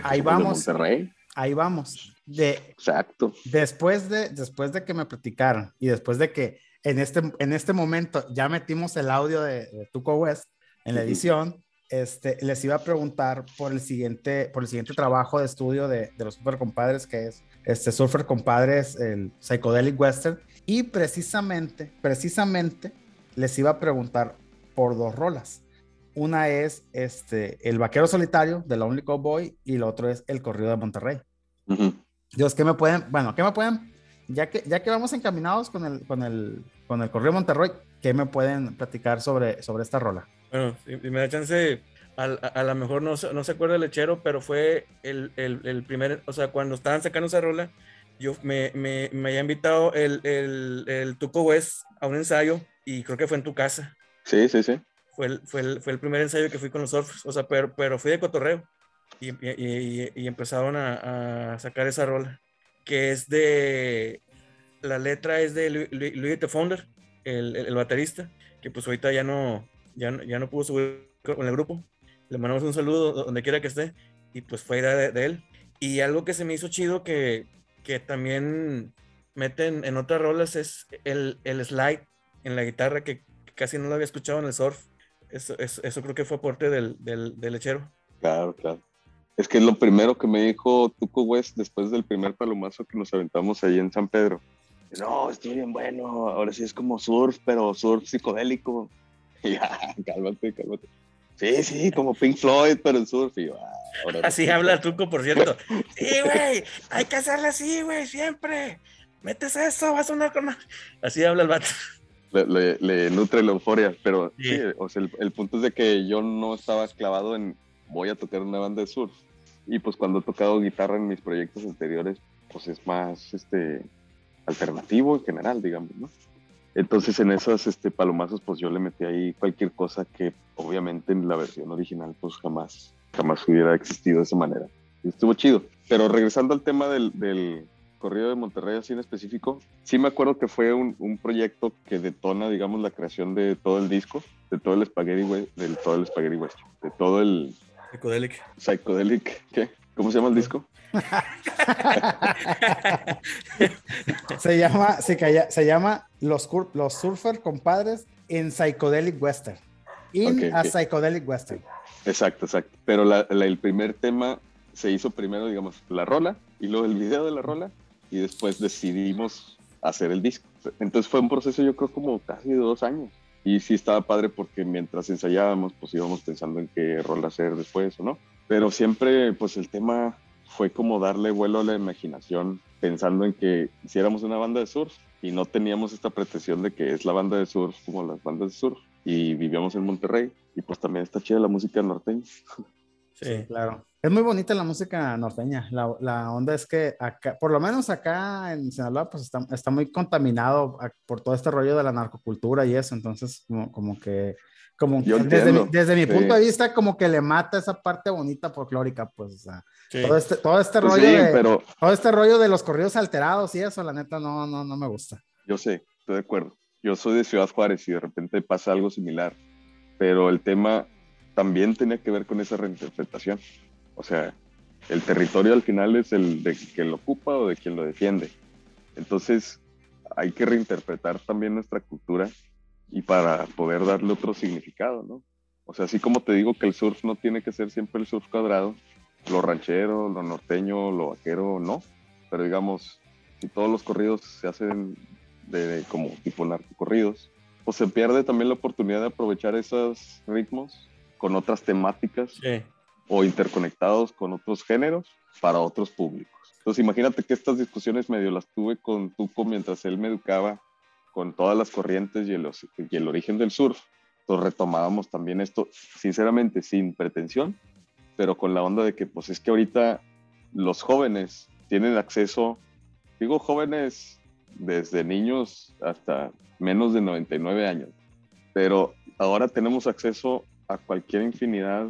Ah, ahí somos de vamos, Monterrey. ahí vamos. De, Exacto. después de, después de que me platicaron y después de que en este, en este momento ya metimos el audio de, de Tuco West en la edición, este, les iba a preguntar por el siguiente, por el siguiente trabajo de estudio de, de los Super Compadres, que es este Surfer Compadres, el Psychedelic Western. Y precisamente, precisamente les iba a preguntar por dos rolas. Una es este, El Vaquero Solitario de Lonely Cowboy y la otra es El Corrido de Monterrey. Ujú. Dios, ¿qué me pueden? Bueno, ¿qué me pueden? Ya que, ya que vamos encaminados con el, con el, con el Correo Monterrey, ¿qué me pueden platicar sobre, sobre esta rola? Bueno, si, si me da chance, a, a lo mejor no, se- no se acuerda el lechero, pero fue el, el- el primer, o sea, cuando estaban sacando esa rola, yo me, me, me había invitado el, el, el Tuco West a un ensayo y creo que fue en tu casa. Sí, sí, sí. Fue el, fue el, fue el primer ensayo que fui con los surfers, o sea, pero, pero fui de cotorreo y, y, y- empezaron a, a sacar esa rola, que es de, la letra es de Lu- Louis de Founder, el, el baterista, que pues ahorita ya no, ya no, ya no pudo subir con el grupo. Le mandamos un saludo donde quiera que esté y pues fue idea de, de él. Y algo que se me hizo chido que, que también meten en otras rolas es el, el slide en la guitarra que casi no lo había escuchado en el surf. Eso, eso, eso creo que fue aporte del, del, del lechero. Claro, claro. Es que es lo primero que me dijo Tuco West después del primer palomazo que nos aventamos ahí en San Pedro. No, estoy bien bueno. Ahora sí es como surf, pero surf psicodélico. Y *laughs* ya, cálmate, cálmate. Sí, sí, como Pink Floyd, pero en surf. Y ah, ahora Así sí. habla Tuco, por cierto. Sí, güey, hay que hacerle así, güey, siempre. Metes eso, vas a sonar con... Así habla el vato. Le, le- le nutre la euforia, pero Sí. sí, o sea, el, el punto es de que yo no estaba clavado en voy a tocar una banda de surf. Y pues cuando he tocado guitarra en mis proyectos anteriores, pues es más este alternativo en general, digamos, ¿no? Entonces en esos este, palomazos, pues yo le metí ahí cualquier cosa que obviamente en la versión original, pues jamás, jamás hubiera existido de esa manera. Y estuvo chido. Pero regresando al tema del, del corrido de Monterrey así en específico, sí me acuerdo que fue un, un proyecto que detona, digamos, la creación de todo el disco, de todo el Spaghetti, we- del todo el Spaghetti Western, de todo el Psicodélico. Psychedelic, ¿qué? ¿Cómo se llama el disco? *laughs* Se llama, se, calla- se llama Los, Cur- los Surfer Compadres en Psychedelic Western. In a ok. Psychedelic Western. Exacto, exacto. Pero la- la- el primer tema se hizo primero, digamos, la rola y luego el video de la rola y después decidimos hacer el disco. Entonces fue un proceso yo creo como casi de dos años. Y sí estaba padre porque mientras ensayábamos pues íbamos pensando en qué rola hacer después o no. Pero siempre pues el tema fue como darle vuelo a la imaginación pensando en que hiciéramos una banda de surf y no teníamos esta pretensión de que es la banda de surf como las bandas de surf y vivíamos en Monterrey y pues también está chida la música norteña. Sí. Claro. Es muy bonita la música norteña. La, la onda es que acá, por lo menos acá en Sinaloa, pues está, está muy contaminado por todo este rollo de la narcocultura y eso. Entonces, como, como que, como que desde, mi, desde mi sí. punto de vista, como que le mata esa parte bonita folclórica, pues, o sea, Sí. todo este, todo este Pues rollo sí, de, pero todo este rollo de los corridos alterados y eso, la neta, no, no, no me gusta. yo sé, estoy de acuerdo. Yo soy de Ciudad Juárez y de repente pasa algo similar, pero el tema también tenía que ver con esa reinterpretación. O sea, el territorio al final es el de quien lo ocupa o de quien lo defiende. Entonces, hay que reinterpretar también nuestra cultura y para poder darle otro significado, ¿no? O sea, así como te digo que el surf no tiene que ser siempre el surf cuadrado, lo ranchero, lo norteño, lo vaquero, no. Pero digamos, si todos los corridos se hacen de, de como tipo narcocorridos, pues se pierde también la oportunidad de aprovechar esos ritmos con otras temáticas Sí. o interconectados con otros géneros para otros públicos. Entonces imagínate que estas discusiones medio las tuve con Tuco mientras él me educaba con todas las corrientes y el, y el origen del surf. Entonces retomábamos también esto, sinceramente, sin pretensión, pero con la onda de que pues es que ahorita los jóvenes tienen acceso, digo jóvenes desde niños hasta menos de 99 años, pero ahora tenemos acceso a cualquier infinidad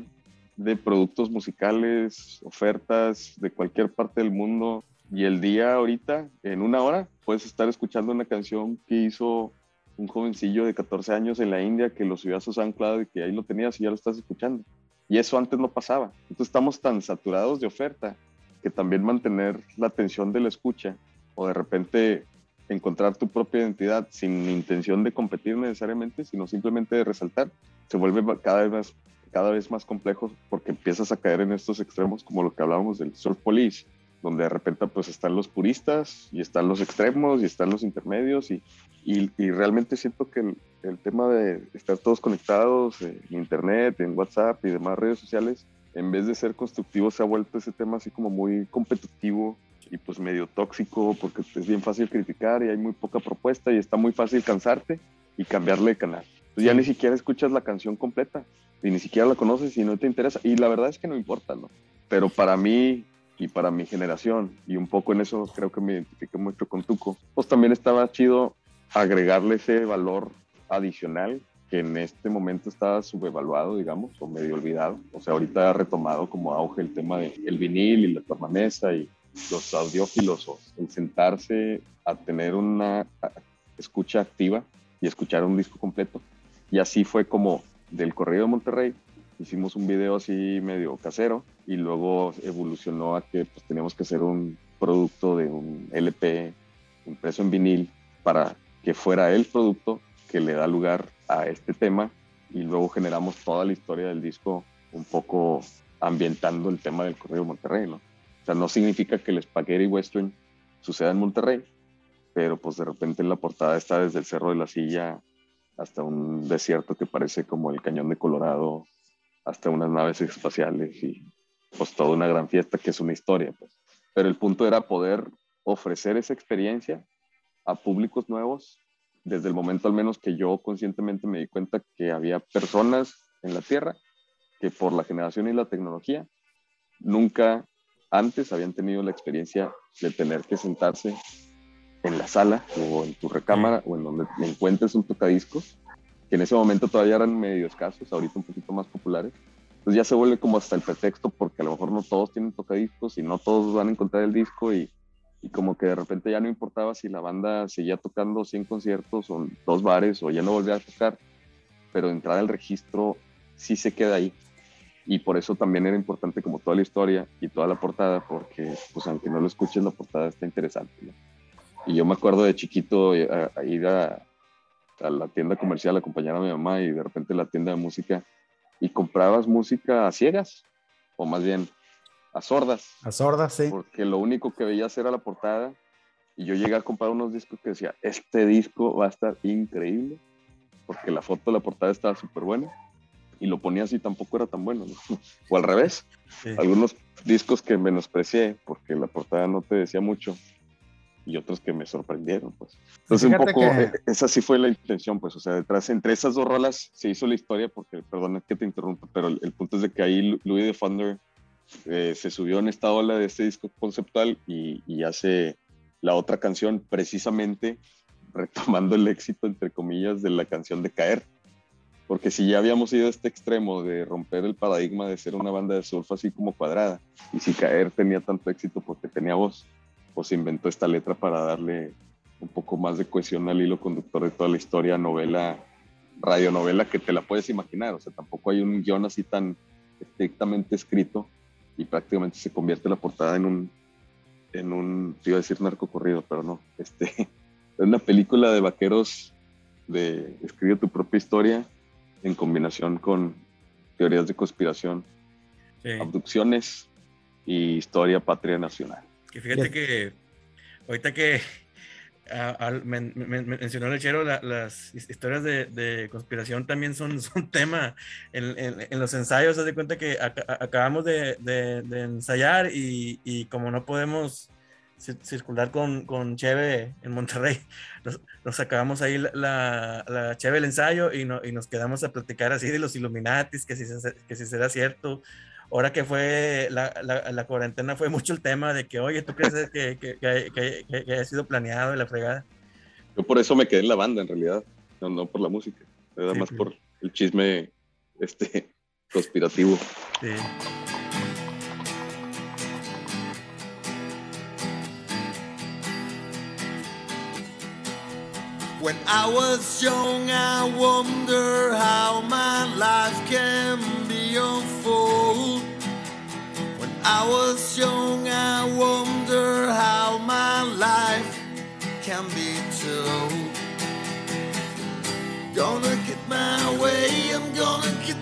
de productos musicales, ofertas de cualquier parte del mundo. Y el día ahorita, en una hora, puedes estar escuchando una canción que hizo un jovencillo de 14 años en la India que lo subió a su SoundCloud y que ahí lo tenías y ya lo estás escuchando. Y eso antes no pasaba. Entonces estamos tan saturados de oferta que también mantener la atención de la escucha o de repente encontrar tu propia identidad sin intención de competir necesariamente, sino simplemente de resaltar, se vuelve cada vez más cada vez más complejo porque empiezas a caer en estos extremos como lo que hablábamos del surf police, donde de repente pues están los puristas y están los extremos y están los intermedios y, y, y realmente siento que el, el, tema de estar todos conectados en internet, en WhatsApp y demás redes sociales, en vez de ser constructivo se ha vuelto ese tema así como muy competitivo y pues medio tóxico porque es bien fácil criticar y hay muy poca propuesta y está muy fácil cansarte y cambiarle de canal. Ya ni siquiera escuchas la canción completa y ni siquiera la conoces y no te interesa. Y la verdad es que no importa, ¿no? Pero para mí y para mi generación, y un poco en eso creo que me identifiqué mucho con Tuco, pues también estaba chido agregarle ese valor adicional que en este momento estaba subevaluado, digamos, o medio olvidado. O sea, ahorita ha retomado como auge el tema del el vinil y la tornamesa y los audiófilos, o el sentarse a tener una escucha activa y escuchar un disco completo. Y así fue como del Correo de Monterrey hicimos un video así medio casero y luego evolucionó a que pues, teníamos que hacer un producto de un LP impreso en vinil para que fuera el producto que le da lugar a este tema y luego generamos toda la historia del disco un poco ambientando el tema del Correo de Monterrey, ¿no? O sea, no significa que el Spaghetti Western suceda en Monterrey, pero pues de repente en la portada está desde el Cerro de la Silla hasta un desierto que parece como el Cañón de Colorado, hasta unas naves espaciales y pues toda una gran fiesta que es una historia. Pues. Pero el punto era poder ofrecer esa experiencia a públicos nuevos desde el momento al menos que yo conscientemente me di cuenta que había personas en la Tierra que por la generación y la tecnología nunca antes habían tenido la experiencia de tener que sentarse en la sala o en tu recámara o en donde encuentres un tocadiscos, que en ese momento todavía eran medio escasos, ahorita un poquito más populares. Entonces ya se vuelve como hasta el pretexto porque a lo mejor no todos tienen tocadiscos y no todos van a encontrar el disco y, y como que de repente ya no importaba si la banda seguía tocando 100 conciertos o dos bares o ya no volvía a tocar, pero entrar al registro sí se queda ahí. Y por eso también era importante como toda la historia y toda la portada, porque pues aunque no lo escuches, la portada está interesante. ¿no? Y yo me acuerdo de chiquito a, a ir a, a, la tienda comercial a acompañar a mi mamá y de repente la tienda de música y comprabas música a ciegas, o más bien a sordas. A sordas, sí. Porque lo único que veías era la portada y yo llegué a comprar unos discos que decía, este disco va a estar increíble, porque la foto de la portada estaba súper buena y lo ponías y tampoco era tan bueno, ¿no? *laughs* o al revés. Sí. Algunos discos que menosprecié porque la portada no te decía mucho y otros que me sorprendieron, pues. Entonces, un poco, que... esa sí fue la intención, pues, o sea, detrás, entre esas dos rolas se hizo la historia, porque, perdona que te interrumpa, pero el, el punto es de que ahí Louis de Thunder eh, se subió en esta ola de este disco conceptual y, y hace la otra canción precisamente retomando el éxito, entre comillas, de la canción de Caer. Porque si ya habíamos ido a este extremo de romper el paradigma de ser una banda de surf así como cuadrada, y si Caer tenía tanto éxito porque tenía voz, pues inventó esta letra para darle un poco más de cohesión al hilo conductor de toda la historia, novela, radionovela que te la puedes imaginar. O sea, tampoco hay un guion así tan estrictamente escrito y prácticamente se convierte la portada en un, en un, te iba a decir narco corrido, pero no, este, *laughs* es una película de vaqueros de escribe tu propia historia en combinación con teorías de conspiración, Sí. abducciones y historia patria nacional. Que fíjate que ahorita que *laughs* ah, al- men- men- mencionó el chero, la- las his- historias de, de conspiración también son, *laughs* son tema en, en- en los ensayos. Haz de cuenta que a- acabamos de, de- de ensayar y, y como no podemos cir- circular con, con Cheve en Monterrey, *laughs* nos, nos acabamos ahí la, la, la Cheve el ensayo y, no- y nos quedamos a platicar así de los Illuminatis, que si, que si será cierto ahora que fue la, la, la cuarentena fue mucho el tema de que, oye, ¿tú crees que, que, que, que- que- que haya sido planeado y la fregada? Yo por eso me quedé en la banda, en realidad, no, no por la música, Sí, más sí. por el chisme este, conspirativo. Sí. When I was young, I wonder how my life can unfold. When I was young, I wonder how my life can be told. Gonna get my way, I'm gonna get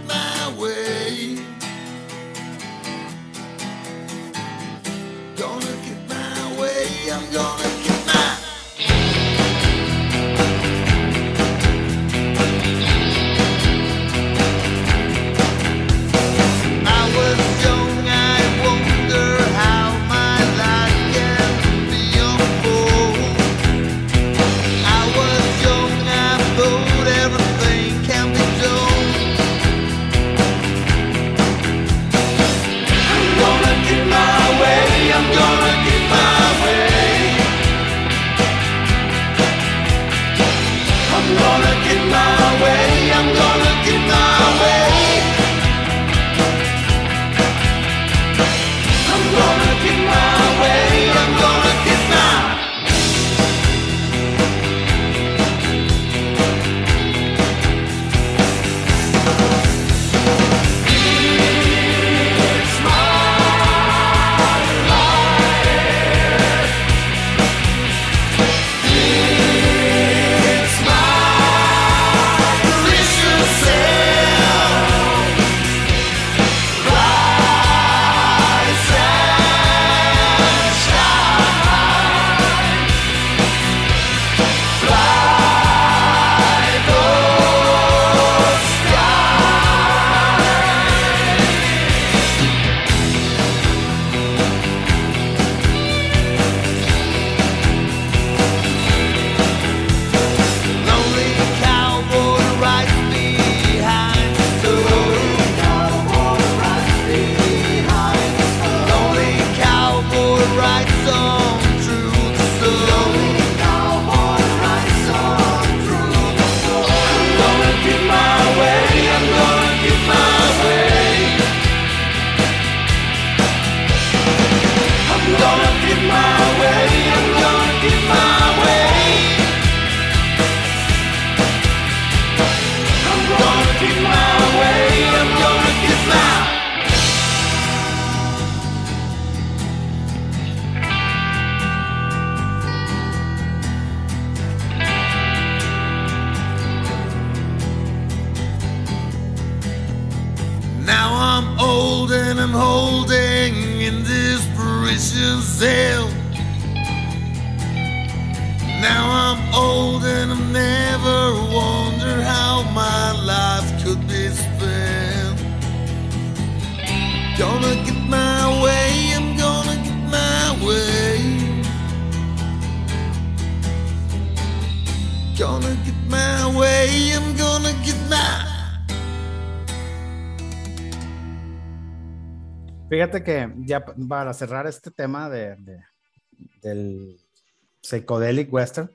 Fíjate que ya para cerrar este tema de, de- del psychedelic western,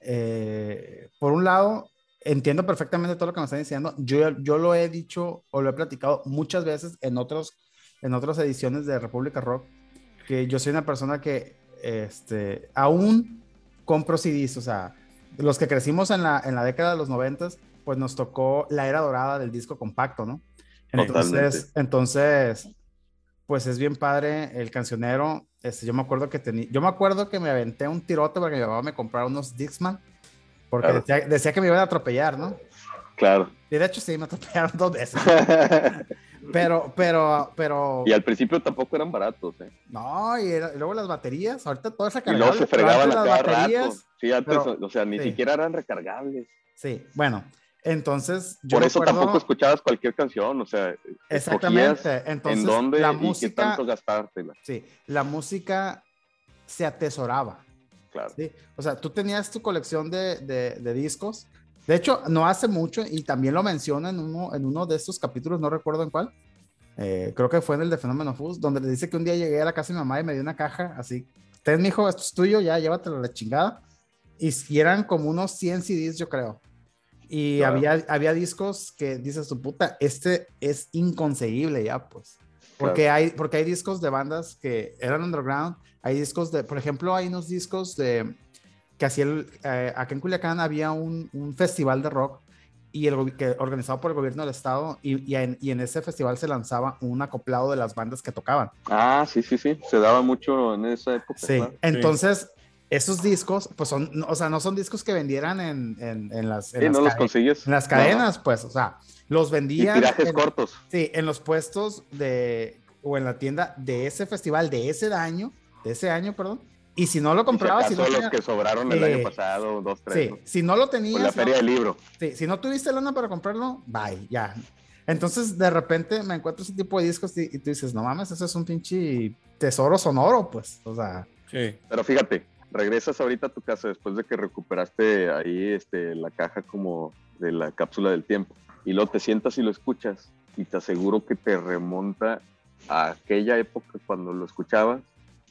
eh, por un lado, entiendo perfectamente todo lo que me están diciendo. Yo, yo lo he dicho o lo he platicado muchas veces en, otros, en otras ediciones de República Rock, que yo soy una persona que este, aún compro CDs, o sea, los que crecimos en la, en la década de los noventas, pues nos tocó la era dorada del disco compacto, ¿no? Entonces, entonces, pues es bien padre el cancionero. Este, yo me acuerdo que tenía, yo me acuerdo que me aventé un tirote para que mi mamá me comprara unos Dixman, porque Claro. decía, decía que me iban a atropellar, ¿no? Claro. Y de hecho sí, me atropellaron dos veces. *laughs* Pero, pero, pero, y al principio tampoco eran baratos, ¿eh? no, y, era- y luego las baterías, ahorita todo es Y luego se fregaban a las cada rato. baterías, Sí, antes, pero- o sea, ni sí. siquiera eran recargables. Sí, bueno, entonces yo Por eso recuerdo- tampoco escuchabas cualquier canción, o sea, Exactamente, escogías entonces en dónde la y qué música, tanto gastártela. sí, la música se atesoraba. Claro. Sí, o sea, tú tenías tu colección de, de- de discos. De hecho, no hace mucho, y también lo menciona en uno, en uno de estos capítulos, no recuerdo en cuál. eh, creo que fue en el de Fenómeno Fus, donde le dice que un día llegué a la casa de mi mamá y me dio una caja así. Ten, mijo, esto es tuyo, ya llévatelo a la chingada. Y eran como unos 100 CDs, yo creo. Y Claro. había, había discos que dices tu puta, este es inconseguible ya, pues. Porque, hay, porque hay discos de bandas que eran underground, hay discos de, por ejemplo, hay unos discos de que hacía el, eh, acá en Culiacán había un, un festival de rock y el, que, organizado por el gobierno del estado y, y en, y en ese festival se lanzaba un acoplado de las bandas que tocaban. Ah, sí, sí, sí. Se daba mucho en esa época. Sí, entonces esos discos, pues son, o sea, no son discos que vendieran en, en, en las, en Sí, las no los consigues. en las cadenas, pues, o sea, los Y vendían. tirajes en- cortos. Sí, en los puestos de, o en la tienda de ese festival, de ese año, de ese año, perdón. Y si no lo Y si comprabas, si, no los que sobraron el año pasado, dos, tres. sí, ¿no? si no lo Por tenías, la no- feria del libro. sí, si no tuviste lana para comprarlo, bye, ya. Entonces, de repente me encuentro ese tipo de discos y, y tú dices, no mames, eso es un pinche tesoro sonoro, pues, o sea, Sí. Pero fíjate, regresas ahorita a tu casa después de que recuperaste ahí este, la caja como de la cápsula del tiempo. Y luego te sientas y lo escuchas. Y te aseguro que te remonta a aquella época cuando lo escuchabas.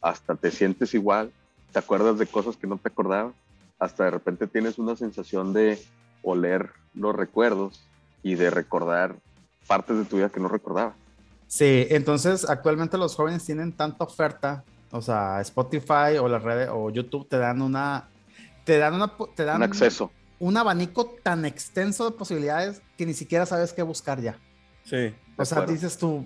Hasta te sientes igual. Te acuerdas de cosas que no te acordabas. Hasta de repente tienes una sensación de oler los recuerdos y de recordar partes de tu vida que no recordabas. Sí, entonces actualmente los jóvenes tienen tanta oferta, o sea, Spotify o las redes o YouTube te dan una, te dan una, te dan Un acceso. un abanico tan extenso de posibilidades que ni siquiera sabes qué buscar ya. Sí. O sea, acuerdo. dices tú.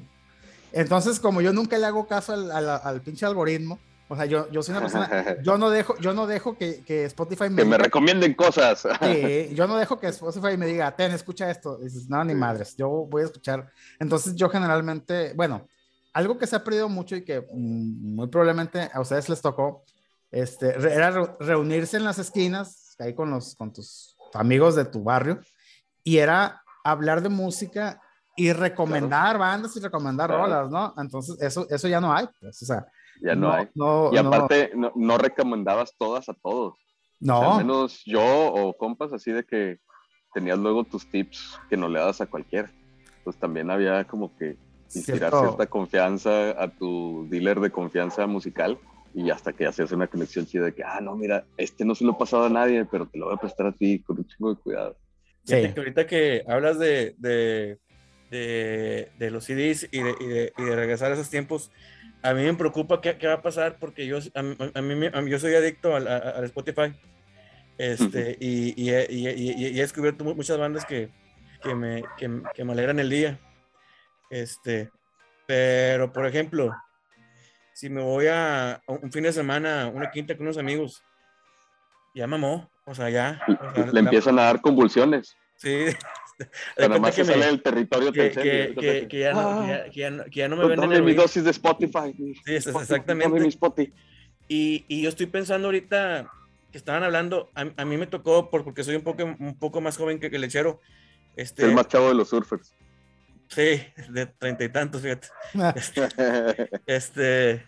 Entonces, como yo nunca le hago caso al, al- al pinche algoritmo, o sea, yo, yo soy una persona, *laughs* yo no dejo, yo no dejo que, que Spotify me que me diga- recomienden cosas. *laughs* Sí, yo no dejo que Spotify me diga, ten, escucha esto. dices, no, ni Sí. madres, yo voy a escuchar. Entonces, yo generalmente, bueno, algo que se ha perdido mucho y que mm, muy probablemente a ustedes les tocó, este, era re- reunirse en las esquinas, ahí con, los, con tus amigos de tu barrio, y era hablar de música y recomendar bandas y recomendar Claro. rolas, ¿no? Entonces, eso, eso ya no hay, pues, o sea, ya no, hay. no, Y no, aparte, no, no recomendabas todas a todos. no. O sea, al menos yo o compas así de que tenías luego tus tips que no le das a cualquiera. Pues también había como que inspirar Cierto. cierta confianza a tu dealer de confianza musical y hasta que hacías una conexión chida de que, ah, no, mira, este no se lo he pasado a nadie, pero te lo voy a prestar a ti con un chingo de cuidado. Sí. que ahorita que hablas de, de, de, de los CDs y de, y, de, y de regresar a esos tiempos, a mí me preocupa qué, qué va a pasar porque yo, a, mí- a mí, a mí- yo soy adicto al, Spotify este, y, y he- y he- y he- y he descubierto mu- muchas bandas que, que, me, que, que me alegran el día. Este, pero, por ejemplo, si me voy a, a un fin de semana, una quinta con unos amigos, ya mamó, o sea, ya. o sea, Le la- empiezan a dar convulsiones. Sí. *laughs* cuenta más que sale del territorio que, que, que, que ya no, que, ya, que ya no- ya no me venden Dame mi dosis de Spotify. Sí, es- Spotify, exactamente. mi Spotify. Y, y yo estoy pensando ahorita que estaban hablando, a, a mí me tocó, por, porque soy un poco, un poco más joven que, que el lechero. Este, El más chavo de los surfers. Sí, de treinta y tantos, fíjate. Este,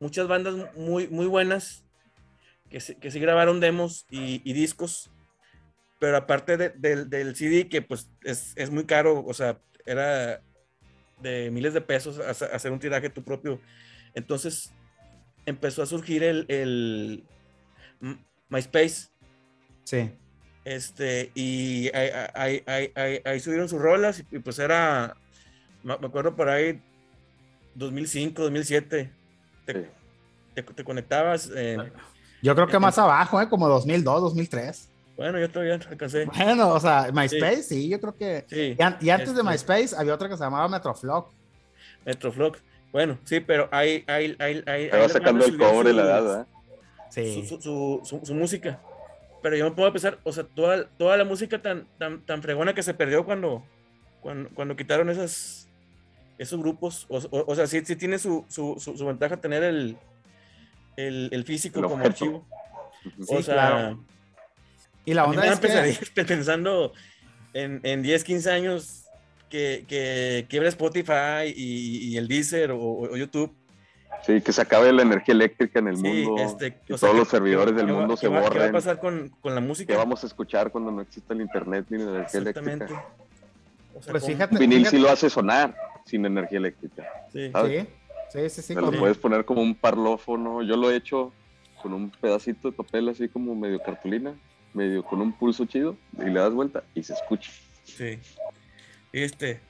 muchas bandas muy, muy buenas que, sí- que sí grabaron demos y, y discos, pero aparte de- del, del CD, que pues es, es muy caro, o sea, era de miles de pesos hacer un tiraje tu propio. Entonces empezó a surgir el, el MySpace. Sí. Este, y ahí, ahí- ahí- ahí- ahí subieron sus rolas y, y pues era, me acuerdo por ahí, 2005, 2007, te, Sí. te- te conectabas, eh, Yo creo que más abajo, ¿eh? Como 2002, 2003. bueno, yo todavía alcancé, Bueno, o sea, MySpace, sí, yo creo que... sí, Y, an- y antes de Este- MySpace había otra que se llamaba Metroflog. Metroflog, bueno, sí, pero ahí, ahí, ahí, ahí, Ahí sacando el cobre la edad, ¿verdad? Sí. su, su, su- su música. Pero yo me puedo pensar, o sea, toda, toda la música tan, tan, tan fregona que se perdió cuando, cuando, cuando quitaron esas, esos grupos. O, o- o sea, sí, sí tiene su, su, su, su ventaja tener el, el, el físico El como archivo. Sí, o sea, claro. Y la a mí onda es que... *laughs* pensando en, en 10, 15 años que, que quiebre Spotify y, y el Deezer o, o YouTube. Sí, que se acabe la energía eléctrica en el Sí, mundo. este, que sea, todos que- los servidores que- del que mundo que se va- ¿Qué va a borren. pasar con, con la música? ¿Qué vamos a escuchar cuando no exista el internet ni la energía Exactamente. eléctrica? O sea, Pues fíjate, vinil fíjate- sí lo hace sonar sin energía eléctrica. Sí. ¿sabes? Sí, sí, sí, lo puedes poner como un parlófono. Yo lo he hecho con un pedacito de papel así como medio cartulina, medio con un pulso chido, y le das vuelta y se escucha. Sí. Este,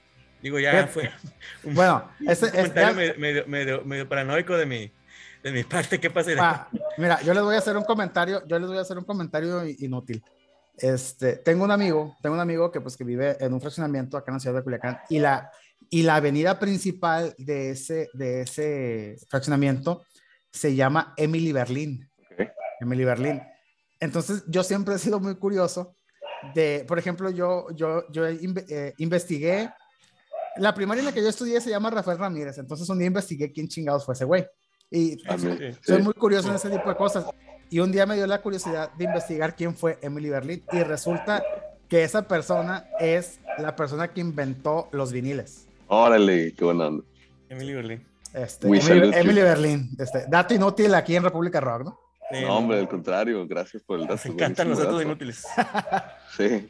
digo, ya fue *laughs* un, Bueno, un ese, es, comentario ya- medio, medio, medio, medio paranoico de mi, de mi parte. ¿Qué pasa? Ah, mira, yo les voy a hacer un comentario, yo les voy a hacer un comentario i- inútil. Este, tengo un amigo, tengo un amigo que pues que vive en un fraccionamiento acá en la ciudad de Culiacán y la y la avenida principal de ese de ese fraccionamiento se llama Emily Berlin. ¿ok? Emily Berlin. Entonces, yo siempre he sido muy curioso de, por ejemplo, yo, yo, yo eh, investigué, la primaria en la que yo estudié se llama Rafael Ramírez, entonces un día investigué quién chingados fue ese güey. Y A mí, Sí. soy sí. muy curioso en ese tipo de cosas. Y un día me dio la curiosidad de investigar quién fue Emily Berlin y resulta que esa persona es la persona que inventó los viniles. Órale, qué buena onda. Emily Berlin. Este, Emily. Emily Berlin, este, dato inútil aquí en República Rock, ¿no? Sí, No, hombre, al contrario, gracias por el dato. Nos encantan los datos dato. inútiles. Sí,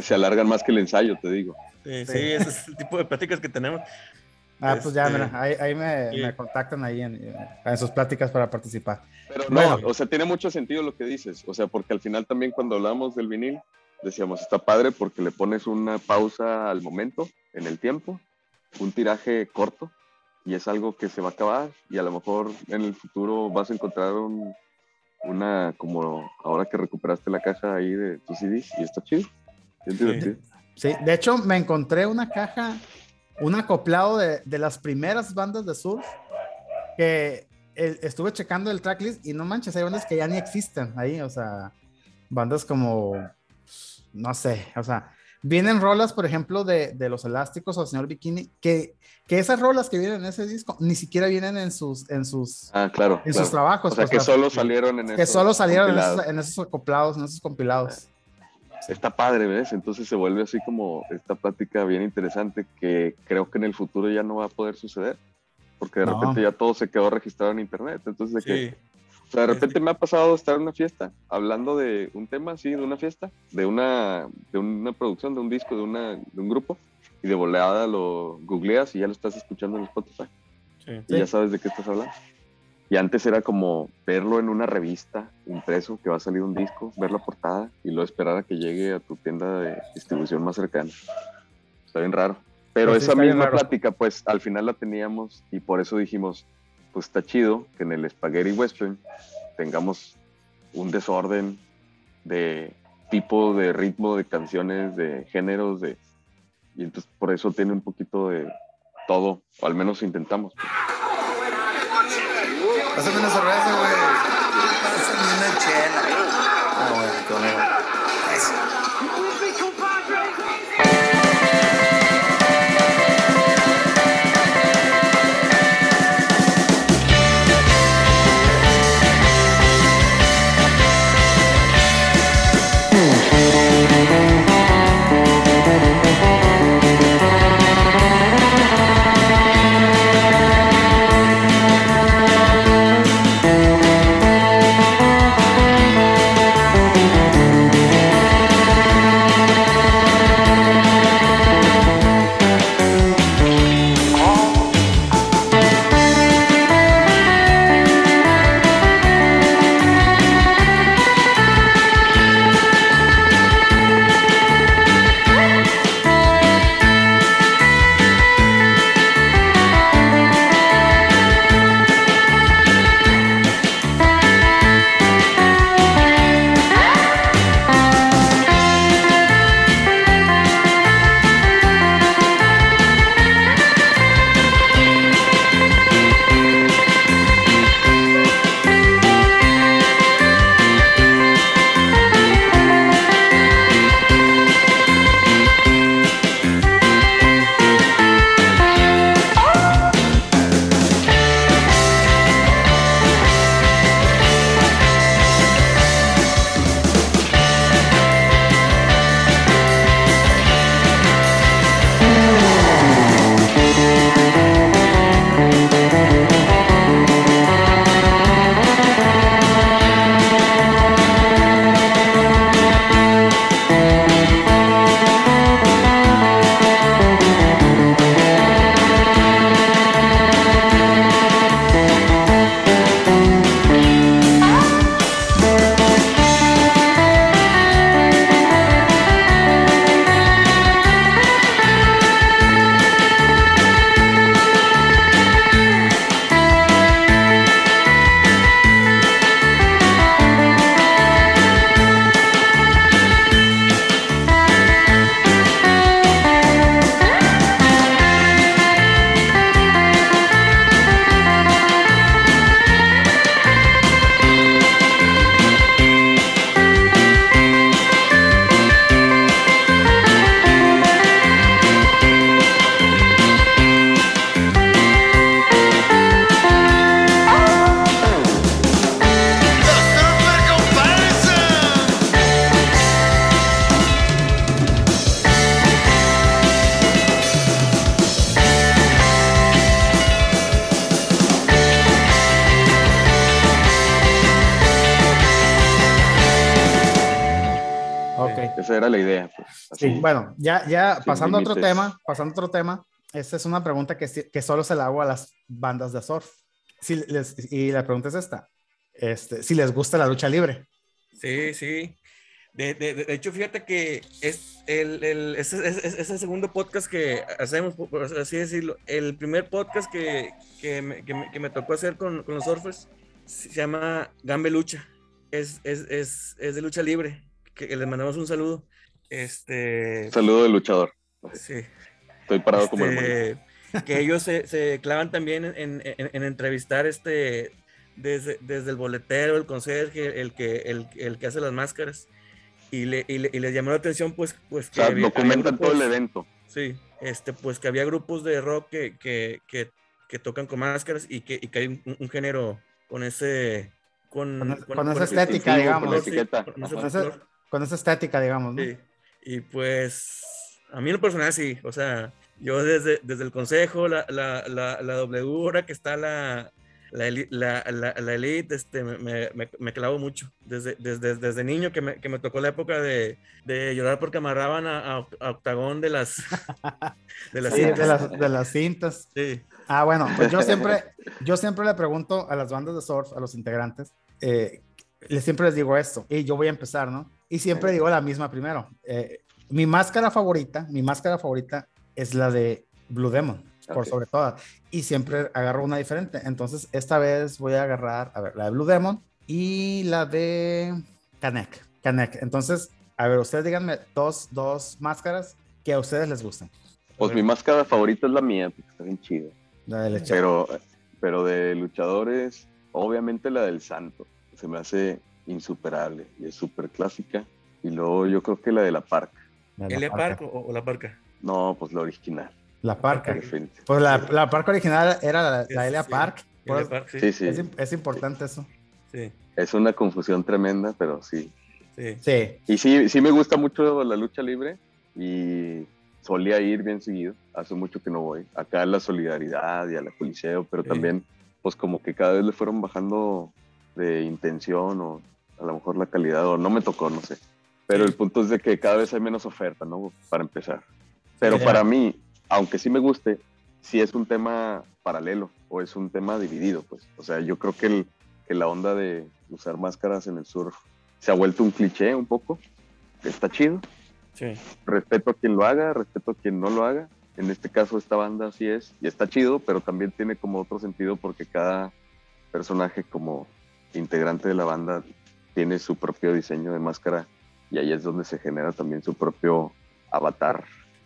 se alargan más que el ensayo, te digo. Sí, Sí. sí, ese es el tipo de pláticas que tenemos. Ah, pues ya, Este, mira, ahí, ahí me, sí. me contactan ahí en, en sus pláticas para participar. Pero no, Bueno. o sea, tiene mucho sentido lo que dices. O sea, porque al final también cuando hablamos del vinil, decíamos, está padre porque le pones una pausa al momento, en el tiempo, un tiraje corto, y es algo que se va a acabar, y a lo mejor en el futuro vas a encontrar un- una, como ahora que recuperaste la caja ahí de tus CDs, y está chido. Es divertido. Sí, de hecho, me encontré una caja, un acoplado de, de las primeras bandas de surf que eh, estuve checando el tracklist y no manches, hay bandas que ya ni existen ahí, o sea, bandas como, no sé, o sea, vienen rolas, por ejemplo, de, de Los Elásticos o Señor Bikini, que, que esas rolas que vienen en ese disco ni siquiera vienen en sus, en sus, Ah, claro. Está padre, ¿ves? Entonces se vuelve así como esta plática bien interesante que creo que en el futuro ya no va a poder suceder, porque de No. repente ya todo se quedó registrado en internet. Entonces, de que, Sí, o sea, de repente me ha pasado estar en una fiesta hablando de un tema, sí, de una fiesta, de una, de una producción, de un disco, de, una, de un grupo, y de volada lo googleas y ya lo estás escuchando en Spotify sí. y ya sabes de qué estás hablando. Y antes era como verlo en una revista impreso, que va a salir un disco, ver la portada y luego esperar a que llegue a tu tienda de distribución más cercana. Está bien raro. Pero Pues esa misma plática, pues al final la teníamos y por eso dijimos, pues está chido que en el Spaghetti Western tengamos un desorden de tipo de ritmo de canciones, de géneros, de... Y entonces por eso tiene un poquito de todo, o al menos intentamos. Pásame una cerveza, güey. Pásame una chela. Ah, bueno, qué bueno. Eso. Bueno, ya, ya Sin pasando a otro tema, pasando a otro tema, esta es una pregunta que, que solo se la hago a las bandas de surf. Si les- y la pregunta es esta, este, si les gusta la lucha libre. Sí, sí. De, de- de hecho, fíjate que es el, el, ese, ese- ese segundo podcast que hacemos, por por así decirlo. El primer podcast que, que, me, que me- que me tocó hacer con, con los surfers se llama Gambe Lucha. Es, es, es, es de lucha libre. Que les mandamos un saludo. Este. Saludo de luchador. Sí. Estoy parado como el mono. Este, *laughs* que ellos se, se clavan también en, en- en- en entrevistar este desde, desde el boletero, el conserje, el que, el, el que hace las máscaras. Y, le, y, le- y les llamó la atención, pues, pues O sea, había- documentan todo el evento. Sí, este, pues que había grupos de rock que, que, que, que tocan con máscaras y que, y que hay un, un género con ese. Con, Con es- con esa estética, digamos. Con esa estética, digamos, ¿no? Sí. Y pues, a mí en lo personal sí, o sea, yo desde, desde el consejo, la, la, la, la ahora que está la, la, la, la, elite, este, me, me, me- me clavo mucho. Desde, desde, desde niño que me, que me tocó la época de, de llorar porque amarraban a, a- a Octagón de las, *laughs* de las Sí, cintas. de las, de las cintas. Sí. Ah, bueno, pues yo siempre, *laughs* yo siempre le pregunto a las bandas de surf, a los integrantes, eh, les siempre les digo esto, y yo voy a empezar, ¿no? Y siempre digo la misma primero. Eh, mi máscara favorita, mi máscara favorita es la de Blue Demon, por sobre todas. Y siempre agarro una diferente. Entonces, esta vez voy a agarrar, a ver, la de Blue Demon y la de Canek. Canek. Entonces, a ver, ustedes díganme dos, dos máscaras que a ustedes les gustan. Pues mi máscara favorita es la mía, porque está bien chida. La de. Pero, pero de luchadores, obviamente la del Santo. Se me hace insuperable y es súper clásica. Y luego yo creo que la de la Parca. La de la ¿Elia parca. Park o, o la Parca? No, pues la original. La parca. Pues la, la parca original era la, la Elia sí. Park. por Elia Park, sí. Sí, sí. es, es importante eso. Sí, Es una confusión tremenda, pero sí. sí. Sí. Y sí, sí me gusta mucho la lucha libre y solía ir bien seguido. Hace mucho que no voy. Acá a la solidaridad y a la coliseo, pero Sí. también pues como que cada vez le fueron bajando de intención o a lo mejor la calidad o no me tocó, no sé. Pero el punto es de que cada vez hay menos oferta, ¿no? Para empezar. Pero para mí, aunque sí me guste, sí es un tema paralelo o es un tema dividido, pues. O sea, yo creo que, el, que la onda de usar máscaras en el surf se ha vuelto un cliché un poco. Está chido. sí. Respeto a quien lo haga, respeto a quien no lo haga. En este caso, esta banda así es y está chido, pero también tiene como otro sentido porque cada personaje como integrante de la banda tiene su propio diseño de máscara y ahí es donde se genera también su propio avatar.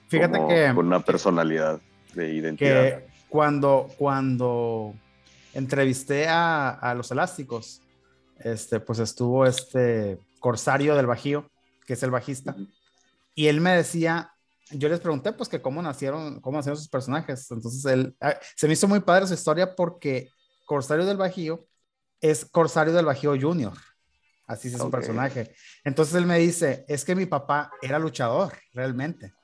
Fíjate como que, Con una personalidad de identidad. que cuando, cuando entrevisté a, a los elásticos, este, pues estuvo este Corsario del Bajío, que es el bajista, y él me decía, yo les pregunté pues que cómo nacieron, cómo nacieron sus personajes. Entonces él, ah, se me hizo muy padre su historia porque Corsario del Bajío es Corsario del Bajío Junior. Así es su Ok. personaje. Entonces él me dice, es que mi papá era luchador, realmente.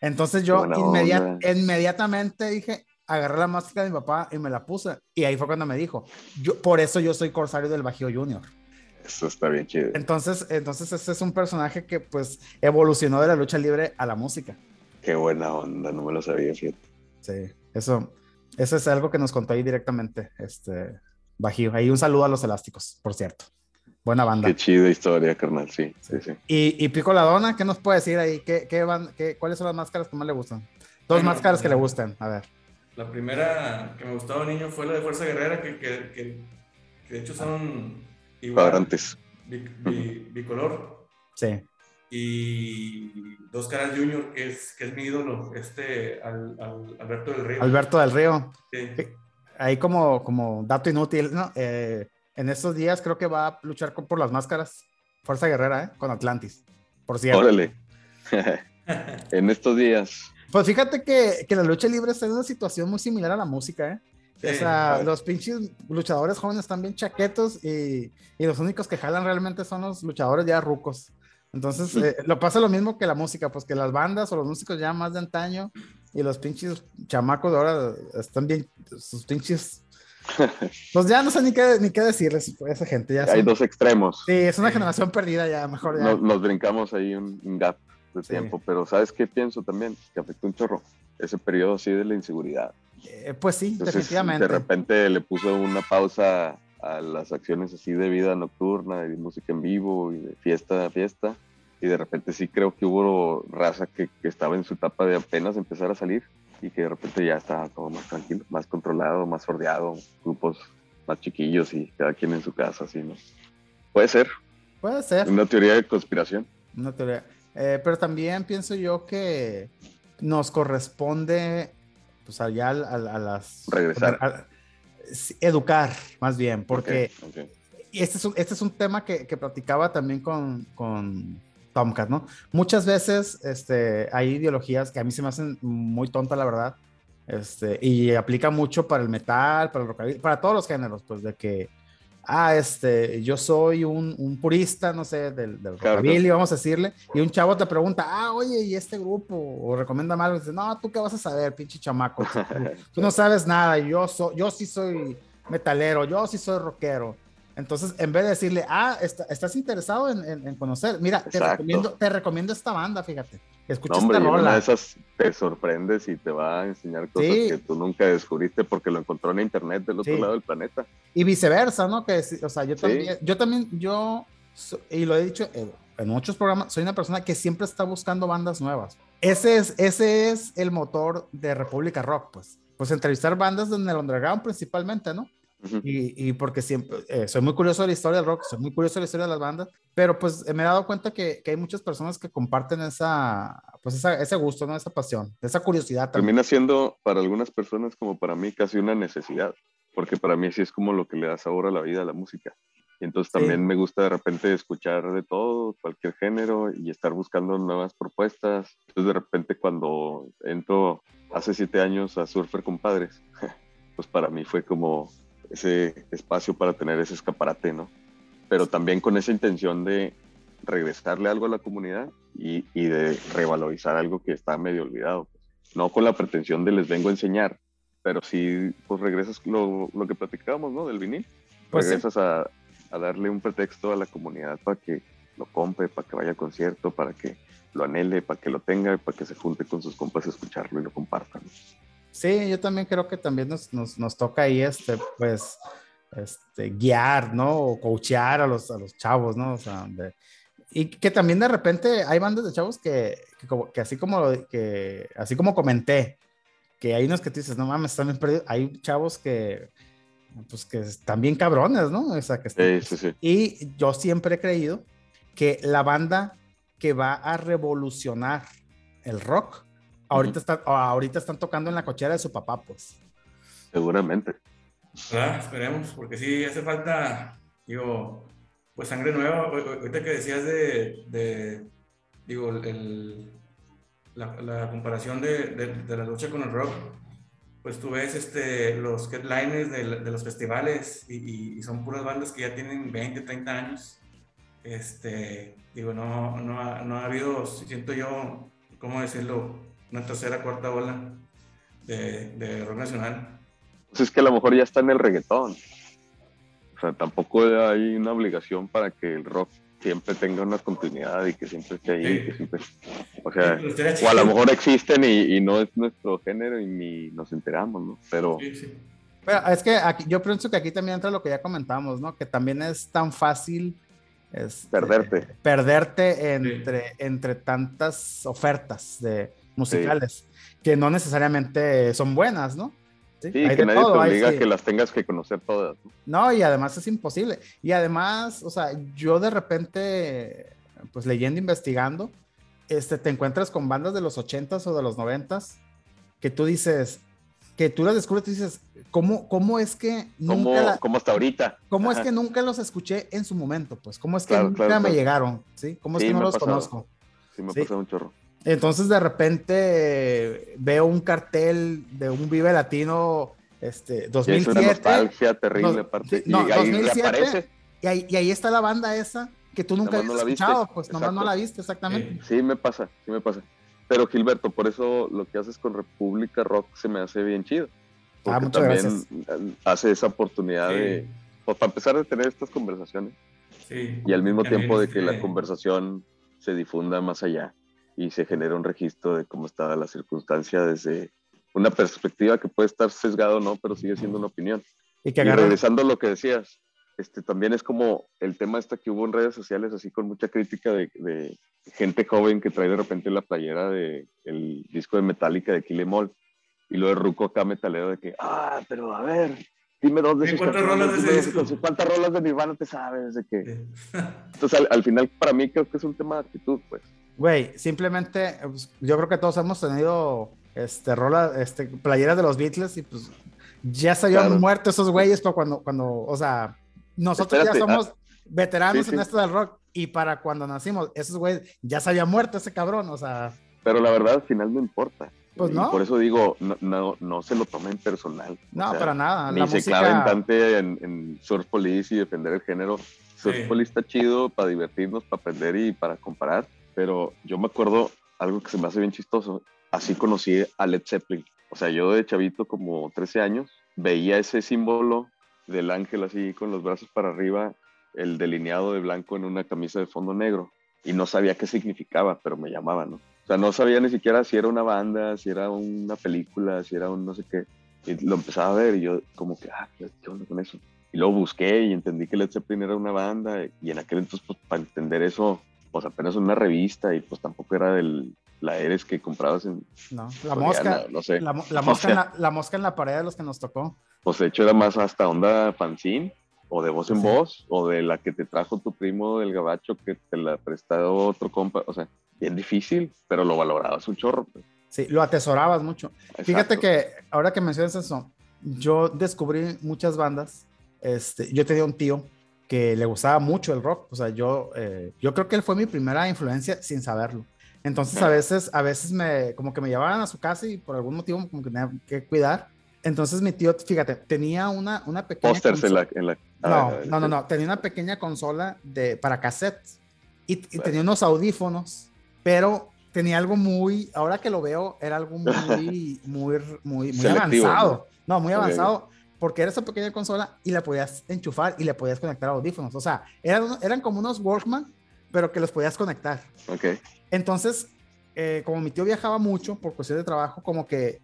Entonces yo inmediatamente dije, agarré la máscara de mi papá y me la puse. Y ahí fue cuando me dijo, yo, por eso yo soy Corsario del Bajío Junior. Eso está bien chido. Entonces, entonces ese es un personaje que pues evolucionó de la lucha libre a la música. Qué buena onda, no me lo sabía, fíjate. Sí, eso, eso es algo que nos contó ahí directamente, este, Bajío. Ahí un saludo a los elásticos, por cierto. Buena banda. Qué chida historia, carnal, sí, sí, sí. Y, y Pico la Dona, ¿qué nos puede decir ahí? ¿Qué, qué van, qué, ¿Cuáles son las máscaras que más le gustan? Dos Bueno, máscaras que le ya. gustan, a ver. La primera que me gustaba niño fue la de Fuerza Guerrera, que, que, que, que de hecho son igual, Cuadrantes. bi- bi- bicolor. Sí, Y Dos Caras Junior, que es, que es mi ídolo, este al, al- Alberto del Río. Alberto del Río. Sí. Ahí como, como dato inútil, ¿no? Eh, en estos días creo que va a luchar por las máscaras Fuerza Guerrera, ¿eh? Con Atlantis, por cierto. Órale. *laughs* en estos días. Pues fíjate que, que la lucha libre está en una situación muy similar a la música, ¿eh? Sí, o sea, los pinches luchadores jóvenes están bien chaquetos y, y los únicos que jalan realmente son los luchadores ya rucos. Entonces, Sí. eh, lo pasa lo mismo que la música, pues que las bandas o los músicos ya más de antaño y los pinches chamacos de ahora están bien, sus pinches Pues ya no sé ni qué, ni qué decirles a esa gente. Ya *laughs* Hay son- dos extremos. Sí, es una generación perdida ya, mejor ya. Nos, nos brincamos ahí un, un gap de Sí. tiempo, pero ¿sabes qué pienso también? Que afectó un chorro. Ese periodo así de la inseguridad. Eh, pues sí, Entonces, definitivamente. de repente le puso una pausa a las acciones así de vida nocturna de música en vivo y de fiesta a fiesta. Y de repente sí creo que hubo raza que, que estaba en su etapa de apenas empezar a salir y que de repente ya estaba todo más tranquilo, más controlado, más sordeado, grupos más chiquillos y cada quien en su casa, así, ¿no? Puede ser, Puede ser. una teoría de conspiración. Una teoría. Eh, pero también pienso yo que nos corresponde, pues allá a, a- a las... Regresar. a- educar, más bien, porque Ok, ok. y este es un, este es un tema que, que platicaba también con, con Tomcat, ¿no? Muchas veces este, hay ideologías que a mí se me hacen muy tontas, la verdad, este, y aplica mucho para el metal, para el rockabilly, para todos los géneros, pues de que, ah, este, yo soy un, un purista, no sé, del, del Claro, rockabilly, vamos a decirle, y un chavo te pregunta, ah, oye, ¿y este grupo? O recomienda algo, y dices, no, ¿tú qué vas a saber, pinche chamaco? *laughs* Tú, tú no sabes nada, yo, so- yo sí soy metalero, yo sí soy rockero. Entonces, en vez de decirle, ah, está- estás interesado en, en- en conocer, mira, te recomiendo, te recomiendo esta banda, fíjate. Escucha No, hombre, esta en una rola. de esas te sorprendes y te va a enseñar cosas Sí. que tú nunca descubriste porque lo encontró en internet del otro Sí. lado del planeta. Y viceversa, ¿no? Que, sí, o sea, yo Sí. también, yo también, yo, y lo he dicho en, en muchos programas, soy una persona que siempre está buscando bandas nuevas. Ese es, ese es el motor de República Rock, pues. Pues entrevistar bandas en el underground principalmente, ¿no? Y, y porque siempre, eh, soy muy curioso de la historia del rock, soy muy curioso de la historia de las bandas, pero pues me he dado cuenta que, que hay muchas personas que comparten esa, pues esa, ese gusto, ¿no? Esa pasión, esa curiosidad también. Termina siendo para algunas personas como para mí casi una necesidad, porque para mí sí es como lo que le da sabor a la vida a la música. Y entonces Sí. también me gusta de repente escuchar de todo, cualquier género y estar buscando nuevas propuestas. Entonces de repente cuando entro hace siete años a Surfer Compadres, *laughs* pues para mí fue como ese espacio para tener ese escaparate, ¿no? Pero también con esa intención de regresarle algo a la comunidad y, y de revalorizar algo que está medio olvidado. No con la pretensión de les vengo a enseñar, pero sí, pues regresas lo, lo que platicábamos, ¿no? Del vinil. Pues sí. regresas a, a darle un pretexto a la comunidad para que lo compre, para que vaya a concierto, para que lo anhele, para que lo tenga, para que se junte con sus compas a escucharlo y lo compartan. Sí, yo también creo que también nos, nos, nos toca ahí, este, pues, este, guiar, ¿no? O coachear a los, a los chavos, ¿no? O sea, de- y que también de repente hay bandas de chavos que, que, como- que así como que así como comenté, que hay unos que tú dices, no mames, están bien perdidos. Hay chavos que, pues, que están bien cabrones, ¿no? O sea, que están, Sí, sí, sí. y yo siempre he creído que la banda que va a revolucionar el rock, ahorita, está, ahorita están tocando en la cochera de su papá, pues. Seguramente. Ah, esperemos, porque sí hace falta, digo, pues sangre nueva. Ahor- ahor- Ahorita que decías de, de, digo, el, la, la comparación de, de- de la lucha con el rock, pues tú ves este, los headliners de, de los festivales y, y- y son puras bandas que ya tienen 20, 30 años. Este, digo, no, no, ha, no ha habido, siento yo, ¿cómo decirlo? Una tercera, cuarta ola de, de rock nacional. Pues es que a lo mejor ya está en el reggaetón. O sea, tampoco hay una obligación para que el rock siempre tenga una continuidad y que siempre esté ahí. Sí. que siempre- o sea, Sí, o a lo mejor existen y, y no es nuestro género y ni nos enteramos, ¿no? Pero Sí, sí. Pero es que aquí, yo pienso que aquí también entra lo que ya comentamos, ¿no? Que también es tan fácil este, Perderte. perderte entre, entre tantas ofertas de musicales que no necesariamente son buenas, ¿no? Sí, sí, hay que de nadie todo, te hay, obliga sí. que las tengas que conocer todas. ¿no? No, y además es imposible. Y además, o sea, yo de repente, pues leyendo, investigando, este, te encuentras con bandas de los 80s o de los 90s que tú dices, que tú las descubres y dices, ¿cómo, cómo es que nunca Como, la- hasta ahorita. ¿Cómo es que nunca los escuché en su momento? Pues, ¿cómo es que Claro, nunca claro, me claro. llegaron? ¿Sí? ¿Cómo es Sí, que no los pasado. conozco? Sí, me Sí. pasa un chorro. Entonces, de repente, veo un cartel de un Vive Latino este, Y es una 2007. nostalgia terrible, No, aparte. sí, no, y ahí 2007. reaparece. Y ahí, y ahí está la banda esa que tú nunca habías la viste. escuchado, pues nomás no Exacto. la viste, exactamente. Sí, me pasa, sí me pasa. Pero Gilberto, por eso lo que haces con República Rock se me hace bien chido. porque Ah, muchas también hace esa oportunidad Sí. de, pues para empezar a tener estas conversaciones Sí. y al mismo También, tiempo de que la este, conversación se difunda más allá y se genera un registro de cómo estaba la circunstancia desde una perspectiva que puede estar sesgado o no, pero sigue siendo una opinión. Y que Y agarran. regresando a lo que decías, este, también es como el tema este que hubo en redes sociales, así con mucha crítica de, de gente joven que trae de repente la playera de el disco de Metallica de Kill Em All, y lo de Ruco acá metalero de que, ah, pero a ver, dime dos de sus ¿cuántas rolas de ese disco? ¿Cuántas rolas de Nirvana te sabes? De que... Entonces, al, al final, para mí creo que es un tema de actitud, pues. Güey, simplemente, pues, yo creo que todos hemos tenido este, rola, este, playeras de los Beatles y pues ya se habían Claro. muerto esos güeyes, pero cuando, cuando, o sea, nosotros Espérate, ya somos veteranos sí, sí. en esto del rock y para cuando nacimos, esos güeyes ya se había muerto ese cabrón, o sea, Pero la verdad, al final no importa. Pues Y no. por eso digo, no, no, no se lo tomen personal. no, O sea, para nada. ni La se música, claven tanto en, en Surf Police y defender el género. Surf Sí. Police está chido para divertirnos, para aprender y para comparar, pero yo me acuerdo algo que se me hace bien chistoso. Así conocí a Led Zeppelin. O sea, yo de chavito, como 13 años, veía ese símbolo del ángel así con los brazos para arriba, el delineado de blanco en una camisa de fondo negro. Y no sabía qué significaba, pero me llamaba, ¿no? O sea, no sabía ni siquiera si era una banda, si era una película, si era un no sé qué. Y lo empezaba a ver y yo como que, ah, ¿qué onda con eso? Y luego busqué y entendí que Led Zeppelin era una banda y en aquel entonces, pues, para entender eso, pues apenas una revista y pues tampoco era del, la Eres que comprabas en no, la Soriana, mosca, no sé. la, *laughs* O mosca en la, la mosca en la pared de los que nos tocó. Pues de hecho era más hasta onda fanzine o de voz en Sí. voz o de la que te trajo tu primo del gabacho que te la prestó otro compa, o sea, bien difícil, pero lo valorabas un chorro. pues. Sí, lo atesorabas mucho. Fíjate que ahora que mencionas eso, yo descubrí muchas bandas. Este, yo tenía un tío que le gustaba mucho el rock. O sea, yo, eh, yo creo que él fue mi primera influencia sin saberlo. Entonces a veces, a veces me, como que me llevaban a su casa y por algún motivo como que tenía que cuidar. Entonces mi tío, fíjate, tenía una, una pequeña... Pósters en la, en la- no, ah, no, no, no. Tenía una pequeña consola de, para cassettes y, y Bueno. tenía unos audífonos, pero tenía algo muy, ahora que lo veo, era algo muy, *laughs* muy, muy, muy avanzado. No, muy Ok. avanzado, porque era esa pequeña consola y la podías enchufar y le podías conectar audífonos. O sea, eran, eran como unos Walkman, pero que los podías conectar. Ok. Entonces, eh, como mi tío viajaba mucho por cuestión de trabajo, como que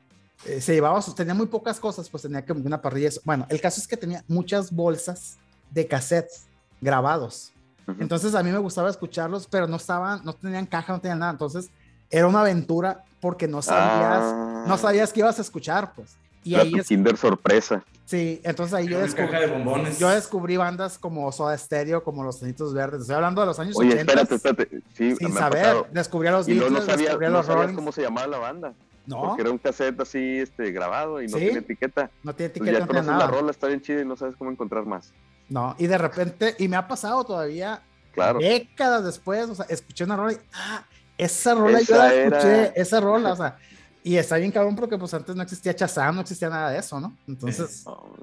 eh, se llevaba, tenía muy pocas cosas, pues tenía que una parrilla. eso. Bueno, el caso es que tenía muchas bolsas de cassettes grabados. Entonces a mí me gustaba escucharlos, pero no estaban, no tenían caja, no tenían nada. Entonces era una aventura porque no sabías, Ah, no sabías qué ibas a escuchar, pues. Y era ahí tu es, Kinder sorpresa. sí, entonces ahí yo descubrí, de bombones. yo descubrí bandas como Soda Stereo, como Los Tenitos Verdes. Estoy hablando de los años Oye, 80. espérate, espérate. Sí, Sin saber, pasado. descubrí a los Y Beatles, no sabía, descubrí a no los sabías Rolling cómo se llamaba la banda. No, Porque era un cassette así este, grabado y no Sí. tenía etiqueta. no tiene Entonces etiqueta, ya no tiene conoces la nada. rola, está bien chida y no sabes cómo encontrar más. No, y de repente, y me ha pasado todavía Claro. décadas después, o sea, escuché una rola y, ah, esa rola yo Esa la escuché, era. esa rola, o sea, y está bien cabrón porque pues antes no existía Chazam, no existía nada de eso, ¿no? Entonces, No,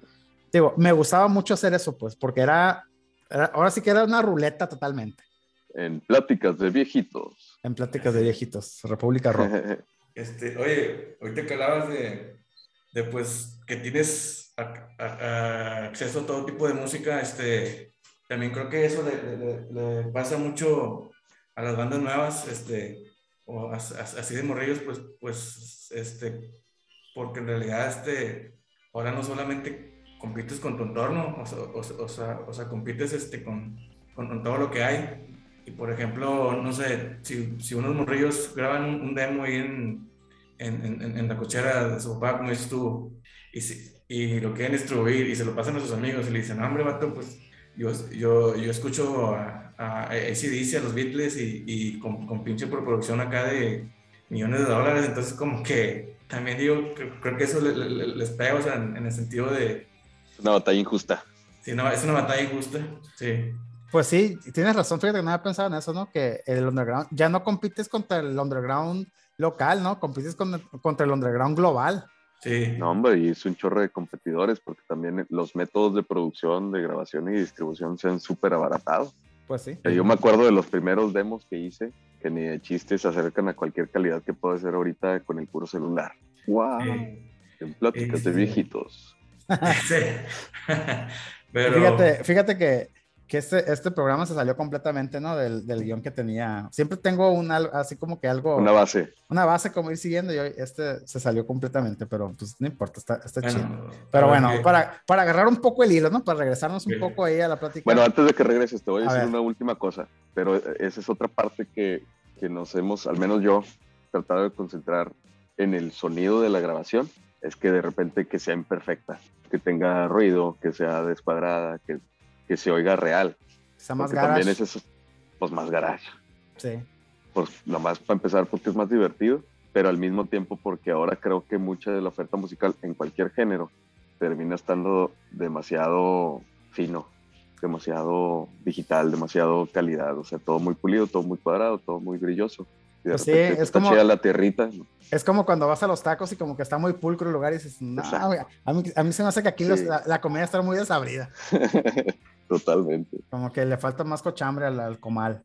digo, me gustaba mucho hacer eso, pues, porque era, era- ahora sí que era una ruleta totalmente, en pláticas de viejitos. en pláticas de viejitos, República Rock. *laughs* Este, oye, ahorita que hablabas de, de pues que tienes a- a- a- acceso a todo tipo de música, este, también creo que eso le, le- le pasa mucho a las bandas nuevas, este, o as- as- así de morrillos, pues, pues, este, porque en realidad, este, ahora no solamente compites con tu entorno, o sea, o, o sea, o sea, compites, este, con, con, con todo lo que hay. Y por ejemplo, no sé, si, si unos morrillos graban un, un demo ahí en, en, en, en la cochera de su papá, como dices tú, y, si- y lo quieren distribuir y se lo pasan a sus amigos y le dicen, hombre, vato, pues yo, yo, yo escucho a, a ACDC, a los Beatles y, y con, con pinche producción acá de millones de dólares, entonces como que también digo, que- creo que eso le- le- les pega, o sea, en, en el sentido de, Una batalla injusta. si no, es una batalla injusta, sí. Pues sí, tienes razón, fíjate que no había pensado en eso, ¿no? Que el underground, ya no compites contra el underground local, ¿no? Compites con- contra el underground global. Sí. No, hombre, y es un chorro de competidores porque también los métodos de producción, de grabación y distribución se han súper abaratado. Pues sí. Yo me acuerdo de los primeros demos que hice, que ni de chistes se acercan a cualquier calidad que pueda ser ahorita con el puro celular. ¡Wow! En pláticas de *laughs* Sí. viejitos. Sí. Pero Fíjate, fíjate que, que este, este programa se salió completamente, ¿no? Del, del guion que tenía. Siempre tengo un así como que algo, Una una, base. base como ir siguiendo y hoy este se salió completamente, pero pues no importa, está, está chido. bueno, Pero a ver bueno, para, para agarrar un poco el hilo, ¿no? Para regresarnos un poco ahí a la plática. Bueno, antes de que regreses, te voy a A decir ver. una última cosa, pero esa es otra parte que, que nos hemos, al menos yo, tratado de concentrar en el sonido de la grabación, es que de repente que sea imperfecta, que tenga ruido, que sea descuadrada, que, que se oiga real. Está más Porque también garage. es eso, pues más garage. Sí. Pues nomás para empezar porque es más divertido, pero al mismo tiempo porque ahora creo que mucha de la oferta musical en cualquier género termina estando demasiado fino, demasiado digital, demasiado calidad, o sea, todo muy pulido, todo muy cuadrado, todo muy brilloso. Y de Pues sí, repente es está como- chida la tierrita. Es como cuando vas a los tacos y como que está muy pulcro el lugar y dices, no, güey, a mí, a mí se me hace que aquí Sí. los- la, la comida está muy desabrida. *laughs* Totalmente. Como que le falta más cochambre al, al comal.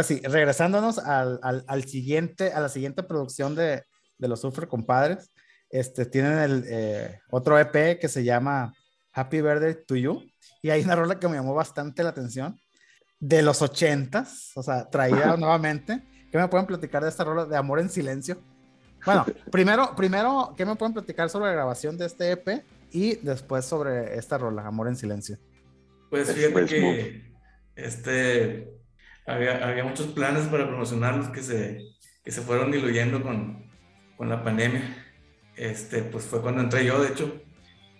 Ahora sí, regresándonos al, al, al siguiente, a la siguiente producción de, de los Super Compadres, este, tienen el eh, otro EP que se llama Happy Birthday to You, y hay una rola que me llamó bastante la atención, de los ochentas, o sea, traída *laughs* nuevamente. ¿Qué me pueden platicar de esta rola de Amor en Silencio? Bueno, primero, primero, ¿qué me pueden platicar sobre la grabación de este EP? Y después sobre esta rola, Amor en Silencio. Pues Es fíjate que este, había, había muchos planes para promocionarlos que se, que se fueron diluyendo con, con la pandemia. Este, pues fue cuando entré yo, de hecho,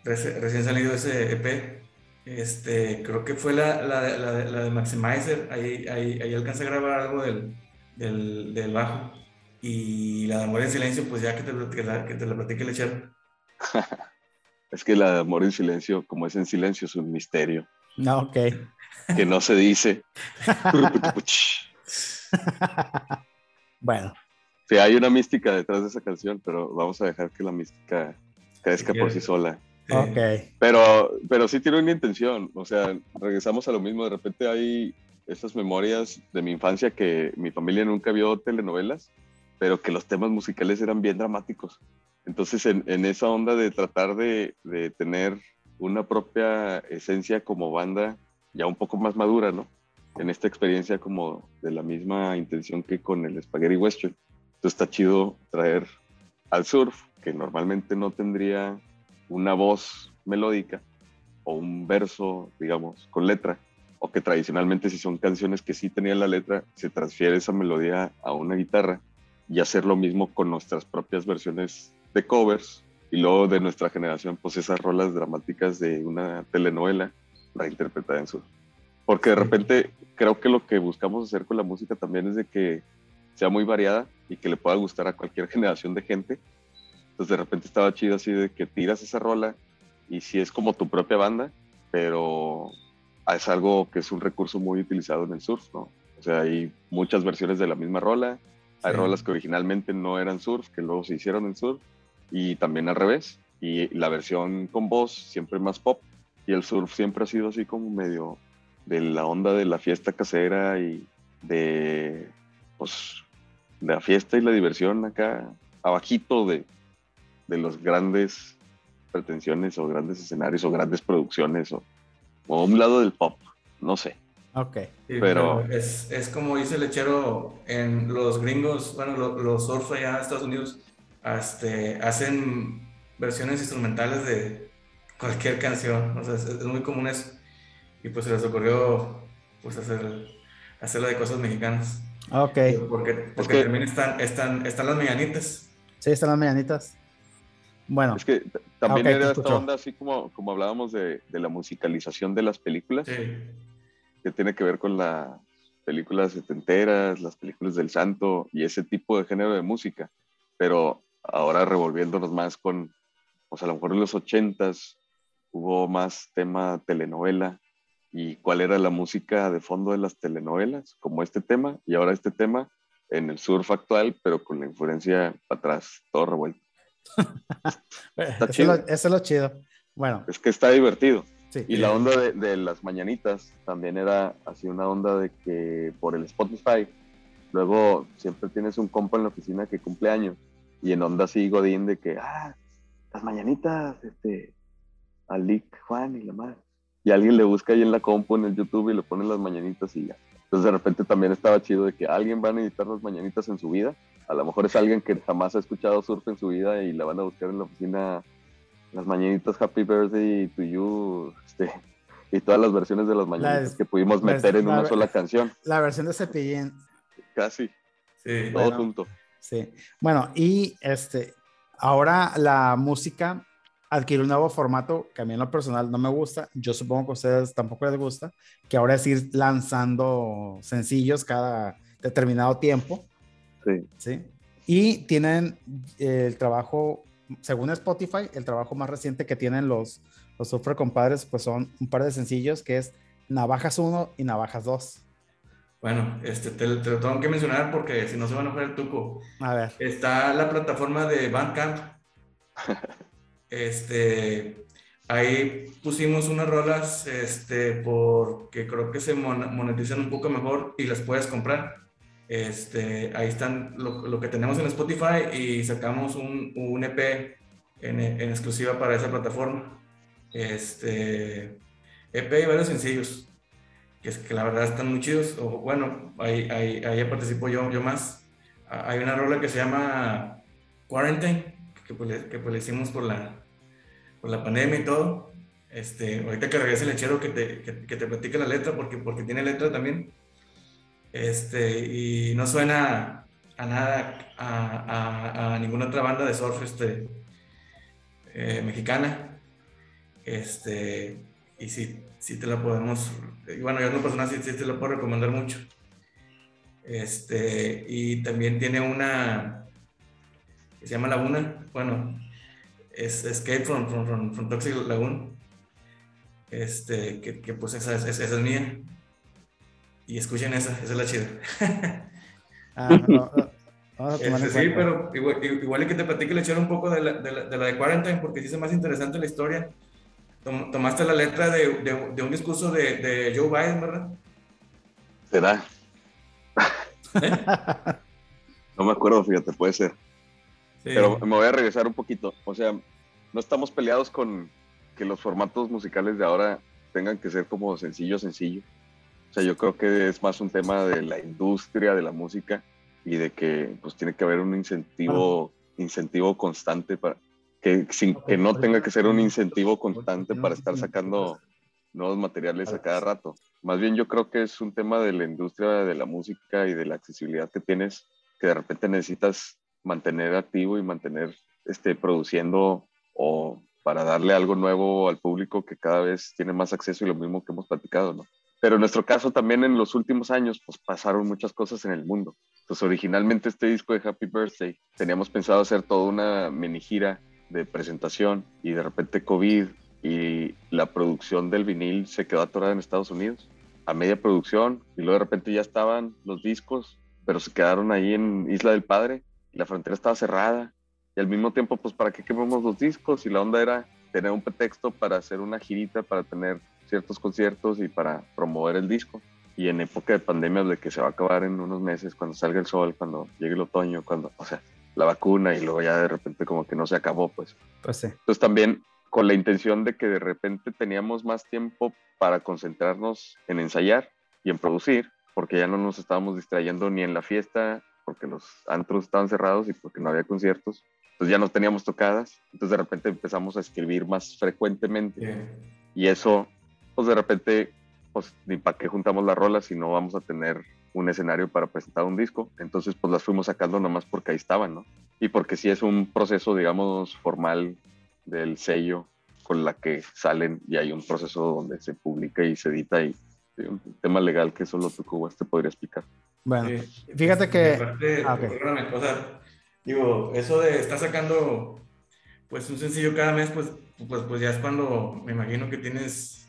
reci- recién salido ese EP. Este, creo que fue la, la, la, de- la de Maximizer, ahí, ahí, ahí alcancé a grabar algo del, del, del bajo. Y la de Amor en Silencio, pues ya que te, que la, que te la platique el. *laughs* Es que la de amor en silencio, como es en silencio, es un misterio No, ok. Que no se dice. *laughs* bueno, Sí, hay una mística detrás de esa canción, pero vamos a dejar que la mística crezca por sí sola. Sí. ok. Pero, pero sí tiene una intención, o sea, regresamos a lo mismo, de repente hay esas memorias de mi infancia que mi familia nunca vio telenovelas, pero que los temas musicales eran bien dramáticos. Entonces, en, en esa onda de tratar de, de tener una propia esencia como banda ya un poco más madura, ¿no? En esta experiencia como de la misma intención que con el Spaghetti Western. Entonces está chido traer al surf, que normalmente no tendría una voz melódica o un verso, digamos, con letra, o que tradicionalmente si son canciones que sí tenían la letra, se transfiere esa melodía a una guitarra y hacer lo mismo con nuestras propias versiones de covers y luego de nuestra generación, pues esas rolas dramáticas de una telenovela reinterpretada en surf. Porque de repente creo que lo que buscamos hacer con la música también es de que sea muy variada y que le pueda gustar a cualquier *laughs* generación de gente. Entonces de repente estaba chido así de que tiras esa rola y si es como tu propia banda, pero es algo que es un recurso muy utilizado en el surf, ¿no? O sea, hay muchas versiones de la misma rola, hay Sí. rolas que originalmente no eran surf, que luego se hicieron en surf, y también al revés. Y la versión con voz siempre más pop, y el surf siempre ha sido así como medio de la onda de la fiesta casera y de, pues, de la fiesta y la diversión acá, abajito de, de los grandes pretensiones o grandes escenarios o grandes producciones o, o a un lado del pop, no sé. Ok. Sí, Pero- es, es como dice el lechero en los gringos, bueno, lo- los surf allá en Estados Unidos, este, hacen versiones instrumentales de cualquier canción, o sea, es, es muy común eso. Y pues se les ocurrió pues hacer, hacerlo de cosas mexicanas. Ok. Porque, porque que- también están, están, están las mañanitas. Sí, están las mañanitas. Bueno, Es que también era esta escucho. onda así como, como hablábamos de, de la musicalización de las películas, Sí. que tiene que ver con las películas setenteras, las películas del santo y ese tipo de género de música. Pero ahora revolviéndonos más con, pues a lo mejor en los ochentas hubo más tema telenovela y cuál era la música de fondo de las telenovelas, como este tema, y ahora este tema en el surf actual, pero con la influencia para atrás, todo revuelto. *laughs* eso es, lo, eso es lo chido. Bueno, Es que está divertido. sí. Y la onda de, de las mañanitas también era así una onda de que por el Spotify, luego siempre tienes un compa en la oficina que cumple años y en onda así Godín de que, ah, las mañanitas, este, Alic, Juan y la madre. Y alguien le busca ahí en la compu, en el YouTube y le pone las mañanitas y ya. Entonces de repente también estaba chido de que alguien va a editar las mañanitas en su vida. A lo mejor es alguien que jamás ha escuchado surf en su vida y la van a buscar en la oficina las mañanitas Happy Birthday to You, este, y todas las versiones de las mañanitas que pudimos meter en la- una sola canción, La versión de Cepillín. casi, Sí. todo Bueno. junto. Sí. Bueno, y este, ahora la música adquiere un nuevo formato que a mí en lo personal no me gusta. Yo supongo que a ustedes tampoco les gusta, que ahora es ir lanzando sencillos cada determinado tiempo. Sí. ¿sí? Y tienen eh, el trabajo, según Spotify, el trabajo más reciente que tienen los, los Sufre Compadres, pues son un par de sencillos que es Navajas 1 y Navajas 2. Bueno, este, te, te lo tengo que mencionar porque si no se van a enojar el tuco. A ver, Está la plataforma de Bandcamp. *laughs* Este, ahí pusimos unas rolas, este, porque creo que se mon- monetizan un poco mejor y las puedes comprar. Este, ahí están lo, lo que tenemos en Spotify y sacamos un, un EP en, en exclusiva para esa plataforma. Este, EP y varios sencillos, que es que la verdad están muy chidos. O, bueno, ahí, ahí, ahí participo yo, yo más. Hay una rola que se llama Quarantine, que pues, le, que pues le hicimos por la, por la pandemia y todo. Este, ahorita que regrese el lechero que te, que, que te platique la letra, porque, porque tiene letra también. Este, y no suena a nada, a, a, a ninguna otra banda de surf este, eh, mexicana. Este, y sí, sí te la podemos, y bueno, yo en lo personal sí, sí te la puedo recomendar mucho. Este, y también tiene una que se llama Laguna, bueno, es Escape from, from, from, from Toxic Lagoon. Este, que, que pues esa, es- esa es mía. Y escuchen esa, esa es la chida. ah, no, no, vamos a tomar en Este, sí, pero igual, igual que te platique le echaron un poco de la, de, la, de la de Quarantine, porque sí es más interesante la historia. Tom- tomaste la letra de, de, de un discurso de, de Joe Biden, ¿verdad? ¿Te da? *laughs* No me acuerdo, fíjate, puede ser. Sí. Pero me voy a regresar un poquito. O sea, no estamos peleados con que los formatos musicales de ahora tengan que ser como sencillo, sencillo. O sea, yo creo que es más un tema de la industria de la música y de que pues tiene que haber un incentivo, incentivo constante para que sin que no tenga que ser un incentivo constante para estar sacando nuevos materiales a cada rato. Más bien yo creo que es un tema de la industria de la música y de la accesibilidad que tienes, que de repente necesitas mantener activo y mantener este, produciendo o para darle algo nuevo al público que cada vez tiene más acceso y lo mismo que hemos platicado, ¿no? Pero en nuestro caso también en los últimos años pues pasaron muchas cosas en el mundo. Entonces originalmente este disco de Happy Birthday teníamos pensado hacer toda una mini gira de presentación y de repente COVID y la producción del vinil se quedó atorada en Estados Unidos a media producción y luego de repente ya estaban los discos, pero se quedaron ahí en Isla del Padre la frontera estaba cerrada y al mismo tiempo pues para qué quemamos los discos y la onda era tener un pretexto para hacer una girita, para tener ciertos conciertos y para promover el disco. Y en época de pandemia, de que se va a acabar en unos meses, cuando salga el sol, cuando llegue el otoño, cuando, o sea, la vacuna y luego ya de repente como que no se acabó, pues. Pues sí. Entonces también con la intención de que de repente teníamos más tiempo para concentrarnos en ensayar y en producir, porque ya no nos estábamos distrayendo ni en la fiesta, porque los antros estaban cerrados y porque no había conciertos. Entonces ya no teníamos tocadas, entonces de repente empezamos a escribir más frecuentemente y eso, pues de repente, pues ni para qué juntamos las rolas si no vamos a tener un escenario para presentar un disco. Entonces, pues las fuimos sacando nomás porque ahí estaban, ¿no? Y porque sí es un proceso, digamos, formal del sello con la que salen y hay un proceso donde se publica y se edita y, un tema legal que solo tu Cubas te podría explicar. Bueno, Sí. fíjate que- aparte, ah, ok. perdóname, o sea, digo, eso de estar sacando pues un sencillo cada mes, pues, pues, pues ya es cuando me imagino que tienes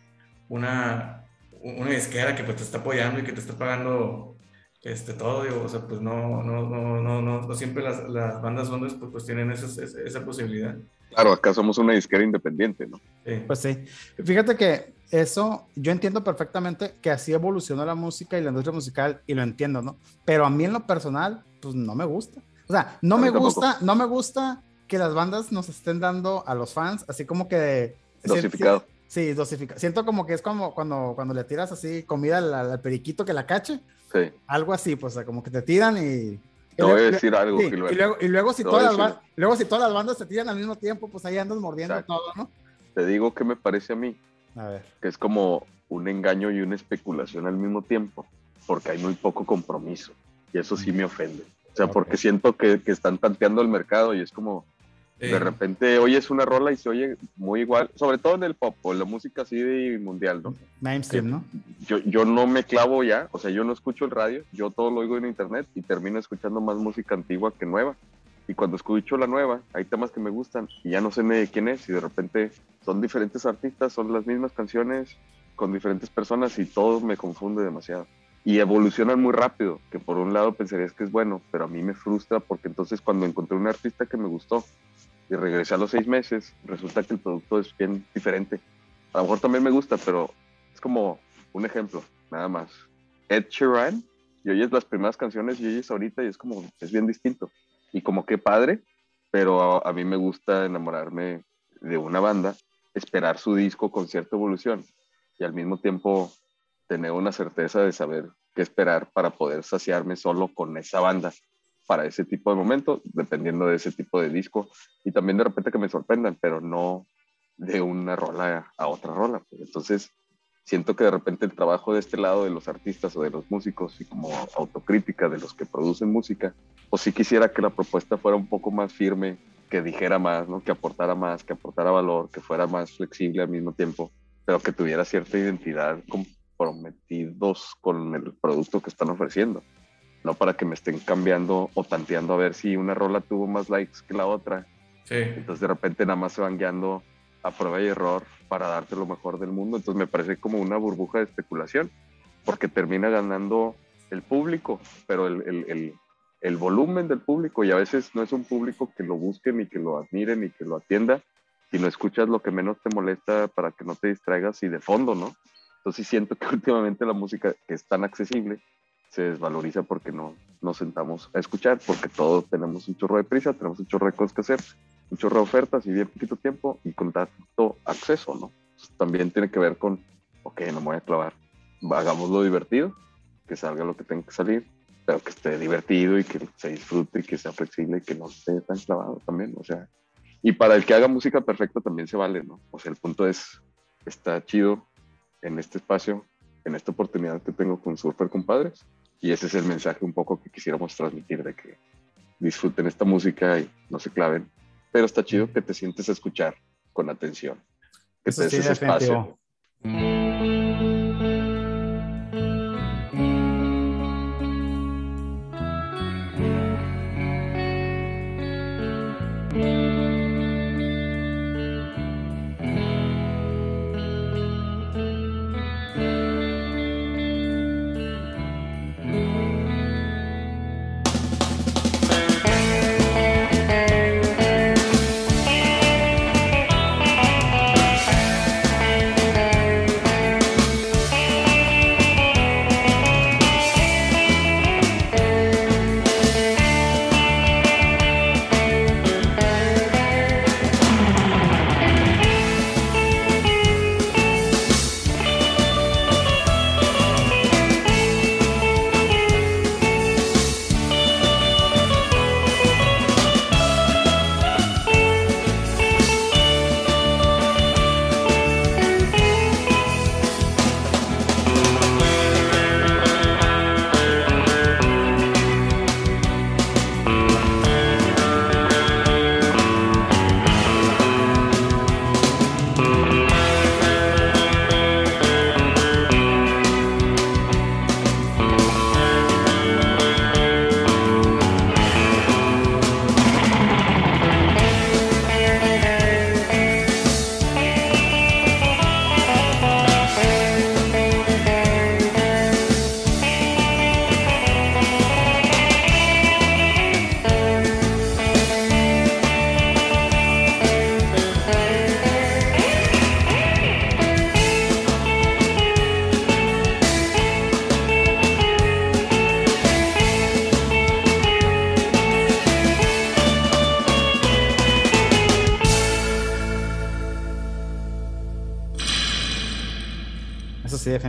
una, una disquera que pues te está apoyando y que te está pagando este, todo, digo, o sea, pues no, no, no, no, no, no siempre las, las bandas ondas pues, pues tienen esas- esa, esa posibilidad. Claro, acá somos una disquera independiente, ¿no? Sí. Pues sí. Fíjate que eso, yo entiendo perfectamente que así evolucionó la música y la industria musical y lo entiendo, ¿no? Pero a mí en lo personal, pues no me gusta. O sea, no me tampoco. gusta, no me gusta que las bandas nos estén dando a los fans así como que... Dosificado. Sí, dosificado. Siento como que es como cuando, cuando le tiras así comida al, al periquito que la cache. Sí. Algo así, pues o sea, como que te tiran y... Te voy a decir algo, Sí, y, luego, y luego si todas las luego si todas las bandas te tiran al mismo tiempo, pues ahí andas mordiendo Exacto. todo, ¿no? Te digo que me parece a mí, A ver. que es como un engaño y una especulación al mismo tiempo, porque hay muy poco compromiso y eso sí me ofende. O sea, porque siento que, que están tanteando el mercado y es como, de repente oyes una rola y se oye muy igual, sobre todo en el pop o en la música así de mundial, ¿no? Mainstream, ¿no? Yo, yo no me clavo ya, o sea, yo no escucho el radio, yo todo lo oigo en internet y termino escuchando más música antigua que nueva. Y cuando escucho la nueva, hay temas que me gustan y ya no sé ni de quién es y de repente son diferentes artistas, son las mismas canciones con diferentes personas y todo me confunde demasiado. Y evolucionan muy rápido, que por un lado pensarías que es bueno, pero a mí me frustra porque entonces cuando encontré un artista que me gustó y regresé a los seis meses, resulta que el producto es bien diferente. A lo mejor también me gusta, pero es como un ejemplo, nada más. Ed Sheeran, y oyes las primeras canciones y oyes ahorita y es como, es bien distinto. Y como que padre, pero a, a mí me gusta enamorarme de una banda, esperar su disco con cierta evolución y al mismo tiempo tener una certeza de saber qué esperar para poder saciarme solo con esa banda para ese tipo de momento, dependiendo de ese tipo de disco y también de repente que me sorprendan, pero no de una rola a otra rola. Entonces, siento que de repente el trabajo de este lado de los artistas o de los músicos y como autocrítica de los que producen música, pues sí quisiera que la propuesta fuera un poco más firme, que dijera más, ¿no? que aportara más, que aportara valor, que fuera más flexible al mismo tiempo, pero que tuviera cierta identidad comprometidos con el producto que están ofreciendo. No para que me estén cambiando o tanteando a ver si una rola tuvo más likes que la otra Sí. entonces de repente nada más se van guiando a prueba y error para darte lo mejor del mundo. Entonces me parece como una burbuja de especulación, porque termina ganando el público, pero el, el, el, volumen del público, y a veces no es un público que lo busquen y que lo admiren y que lo atienda, sino escuchas lo que menos te molesta para que no te distraigas y de fondo, ¿no? Entonces siento que *laughs* últimamente la música que es tan accesible se desvaloriza porque no nos sentamos a escuchar, porque todos tenemos un chorro de prisa, tenemos un chorro de cosas que hacer, un chorro de ofertas y bien poquito tiempo y con tanto acceso, ¿no? También tiene que ver con, ok, no me voy a clavar, hagámoslo divertido, que salga lo que tenga que salir, pero que esté divertido y que se disfrute y que sea flexible y que no esté tan clavado también, o sea, y para el que haga música perfecta también se vale, ¿no? O sea, el punto es, está chido en este espacio, en esta oportunidad que tengo con Surfer Compadres, y ese es el mensaje un poco que quisiéramos transmitir de que disfruten esta música y no se claven, pero está chido que te sientes a escuchar con atención, que Eso te des sí, ese espacio.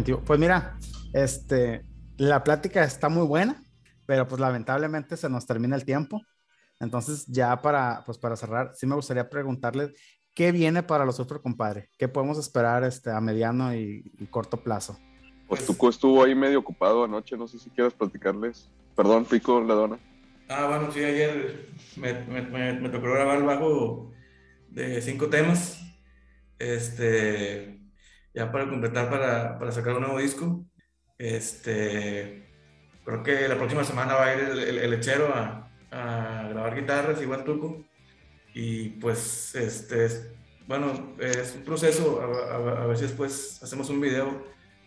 Definitivo. Pues mira, este, la plática está muy buena, pero pues lamentablemente se nos termina el tiempo. Entonces, ya para, pues para cerrar, sí me gustaría preguntarles qué viene para los Super Compadre, qué podemos esperar este, a mediano y, y corto plazo. Pues Tuco estuvo ahí medio ocupado anoche, no sé si quieres platicarles. Perdón, Pico, la dona. Ah, bueno, sí, ayer me, me- me- me tocó grabar el bajo de cinco temas. Este, ya para completar, para, para sacar un nuevo disco. Este, creo que la próxima semana va a ir el, el- el lechero a, a grabar guitarras, igual Tuco. Y pues, este, es- bueno, es un proceso. A, a- a ver si después hacemos un video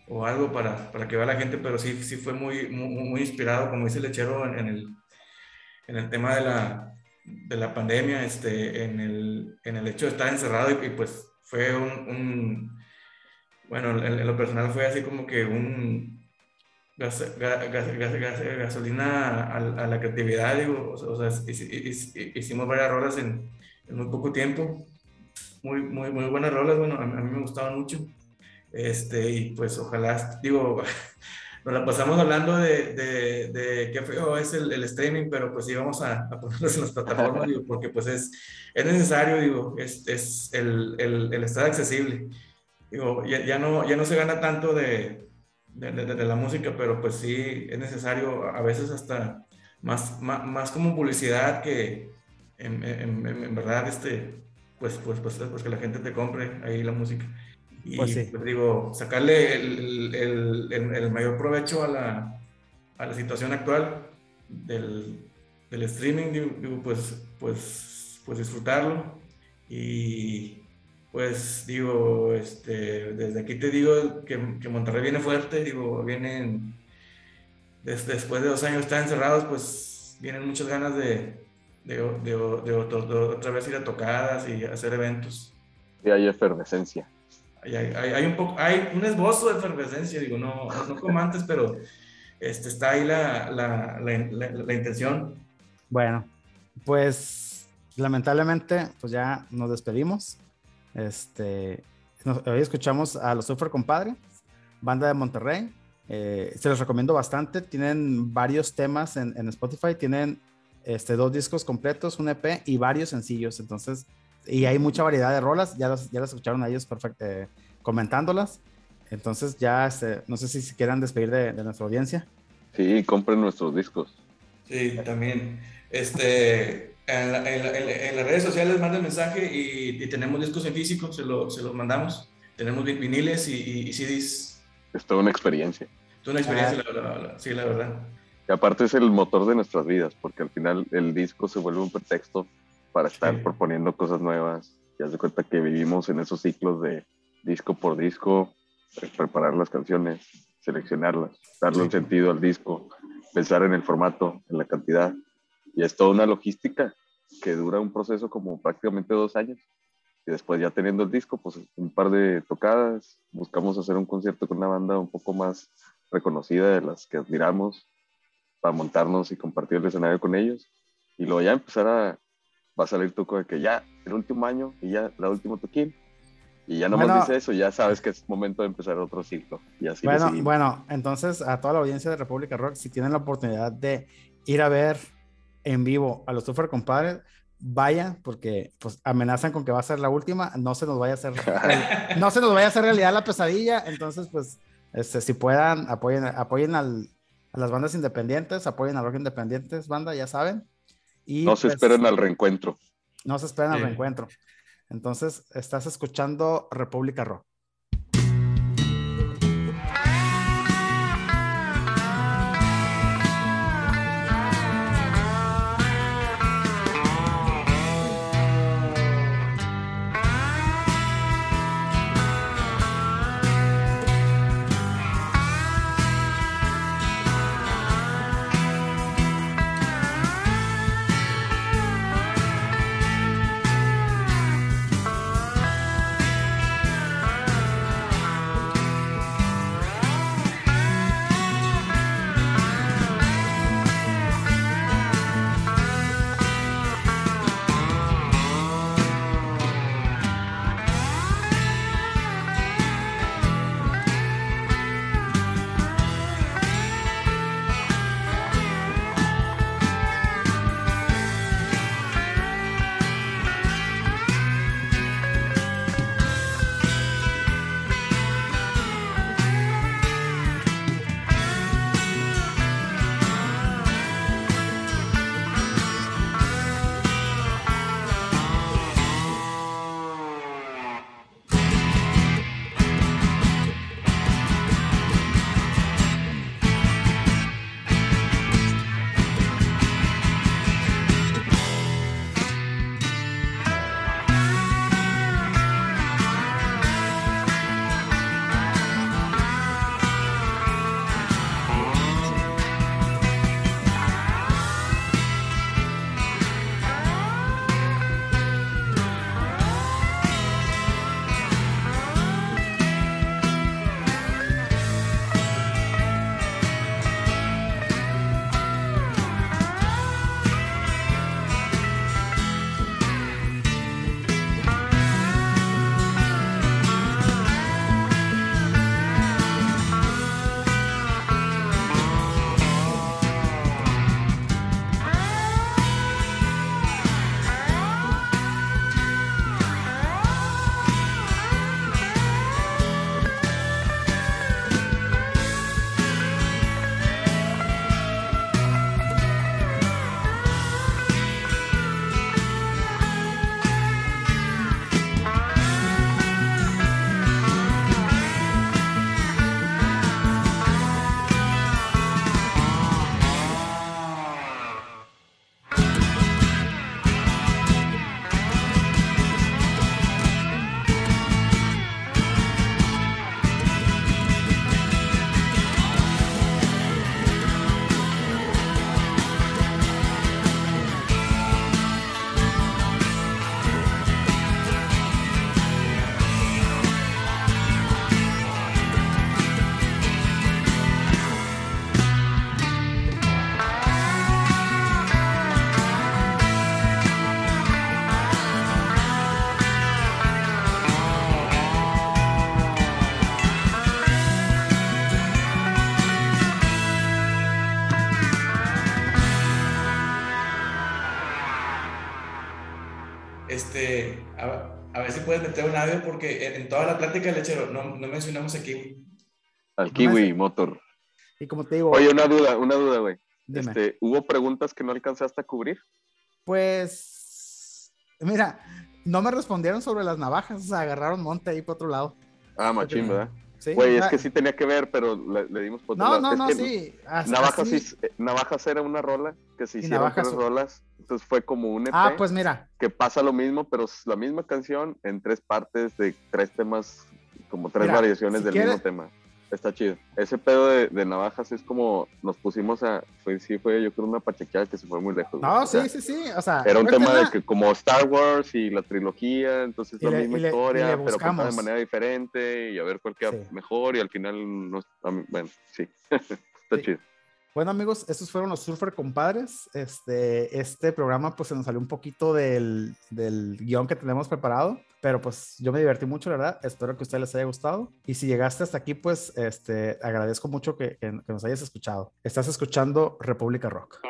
o algo para, para que vea la gente, pero sí, sí fue muy, muy, muy inspirado, como dice el lechero, en, en el, en el tema de la, de la pandemia, este, en, el, en el hecho de estar encerrado y, y, pues fue un, un- bueno, en, en lo personal fue así como que un gas- ga- gas- gas- gas- gasolina a, a la creatividad, digo, o sea, hicimos varias rolas en, en muy poco tiempo, muy, muy, muy buenas rolas, bueno, a, a mí me gustaban mucho, este, y pues ojalá, digo, *laughs* nos la pasamos hablando de, de, de qué feo es el, el streaming, pero pues sí vamos a, a ponerlos en las plataformas, digo, porque pues es, es necesario, digo, es, es el, el, el estar accesible. Digo, ya, ya, no, ya no se gana tanto de, de, de- de la música, pero pues sí es necesario a veces hasta más, más, más como publicidad que en, en, en- verdad, este, pues, pues, pues, pues que la gente te compre ahí la música. Y Pues sí. pues digo, sacarle el, el, el, el mayor provecho a la, a la situación actual del, del streaming, digo, pues, pues, pues disfrutarlo. Y pues digo, este, desde aquí te digo que, que Monterrey viene fuerte, digo, vienen, des- después de dos años estar encerrados, pues vienen muchas ganas de, de, de, de otro- de otra vez ir a tocadas y hacer eventos. Y hay efervescencia. Hay, hay, hay un poco, hay un esbozo de efervescencia, digo, no, no como antes, pero este, está ahí la, la, la, la, la intención. Bueno, pues lamentablemente, pues ya nos despedimos. Este, nos- hoy escuchamos a los Super Compadre, banda de Monterrey. Eh, se los recomiendo bastante. Tienen varios temas en, en Spotify. Tienen este, dos discos completos, un EP y varios sencillos. Entonces, y hay mucha variedad de rolas. Ya las, ya las escucharon a ellos perfect- eh, comentándolas. Entonces, ya este, no sé si se quieran despedir de, de nuestra audiencia. Sí, compren nuestros discos. Sí, también. Este, en, la- en la- en la- en las redes sociales manden mensaje y, y tenemos discos en físico, se, lo- se los mandamos. Tenemos vi- viniles y, y- y CDs. Es toda una experiencia. Es una experiencia, la, la- la- sí, la verdad. Y aparte es el motor de nuestras vidas, porque al final el disco se vuelve un pretexto para estar Sí. proponiendo cosas nuevas. Ya se cuenta que vivimos en esos ciclos de disco por disco, pre- preparar las canciones, seleccionarlas, darle un Sí. sentido al disco, pensar en el formato, en la cantidad. Y es toda una logística que dura un proceso como prácticamente dos años. Y después ya teniendo el disco, pues un par de tocadas, buscamos hacer un concierto con una banda un poco más reconocida de las que admiramos para montarnos y compartir el escenario con ellos. Y luego ya empezar a, va a salir toco de que ya el último año y ya la última toquín. Y ya nomás Bueno. dice eso, ya sabes que es momento de empezar otro ciclo. Y así Bueno, bueno, entonces a toda la audiencia de República Rock, si tienen la oportunidad de ir a ver en vivo a los Super Compadres, vayan porque pues amenazan con que va a ser la última, no se nos vaya a hacer *laughs* no se nos vaya a hacer realidad la pesadilla, entonces pues este, si puedan apoyen apoyen al- a las bandas independientes, apoyen a rock independientes, banda, ya saben. Y no se pues, esperen al reencuentro. no se esperan al reencuentro. Entonces, estás escuchando República Rock. Un audio porque en, toda la plática del lechero no, no mencionamos aquí. Al Kiwi Motor. Y como te digo, Oye, una duda, una duda, güey. Este, ¿Hubo preguntas que no alcanzaste a cubrir? pues, mira, no me respondieron sobre las navajas, o sea, agarraron monte ahí por otro lado. Ah, machín, ¿verdad? Sí, Güey, es que sí tenía que ver, pero le, le dimos por No, no, Es no, que sí. as- Navajas, así- Navajas era una rola que se hicieron tres rolas. Entonces fue como un EP Ah, pues mira, que pasa lo mismo, pero es la misma canción en tres partes de tres temas, como tres Mira, variaciones si del quieres- mismo tema. Está chido. Ese pedo de, de Navajas es como nos pusimos a. Fue, sí, fue yo creo una pachequeada que se fue muy lejos. no, O sea, sí, sí, sí, o sea. Era un tema de que como Star Wars y la trilogía, entonces la le- misma le- historia, pero contada de manera diferente y a ver cuál queda Sí. mejor y al final, no, bueno, sí, *laughs* está Sí. chido. Bueno, amigos, estos fueron los Surfer Compadres. Este, este programa, pues, se nos salió un poquito del, del guion que tenemos preparado, pero pues yo me divertí mucho, la verdad. Espero que a ustedes les haya gustado. Y si llegaste hasta aquí, pues, este, agradezco mucho que, nos hayas escuchado. Estás escuchando República Rock.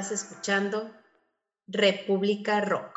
Estás escuchando República Rock.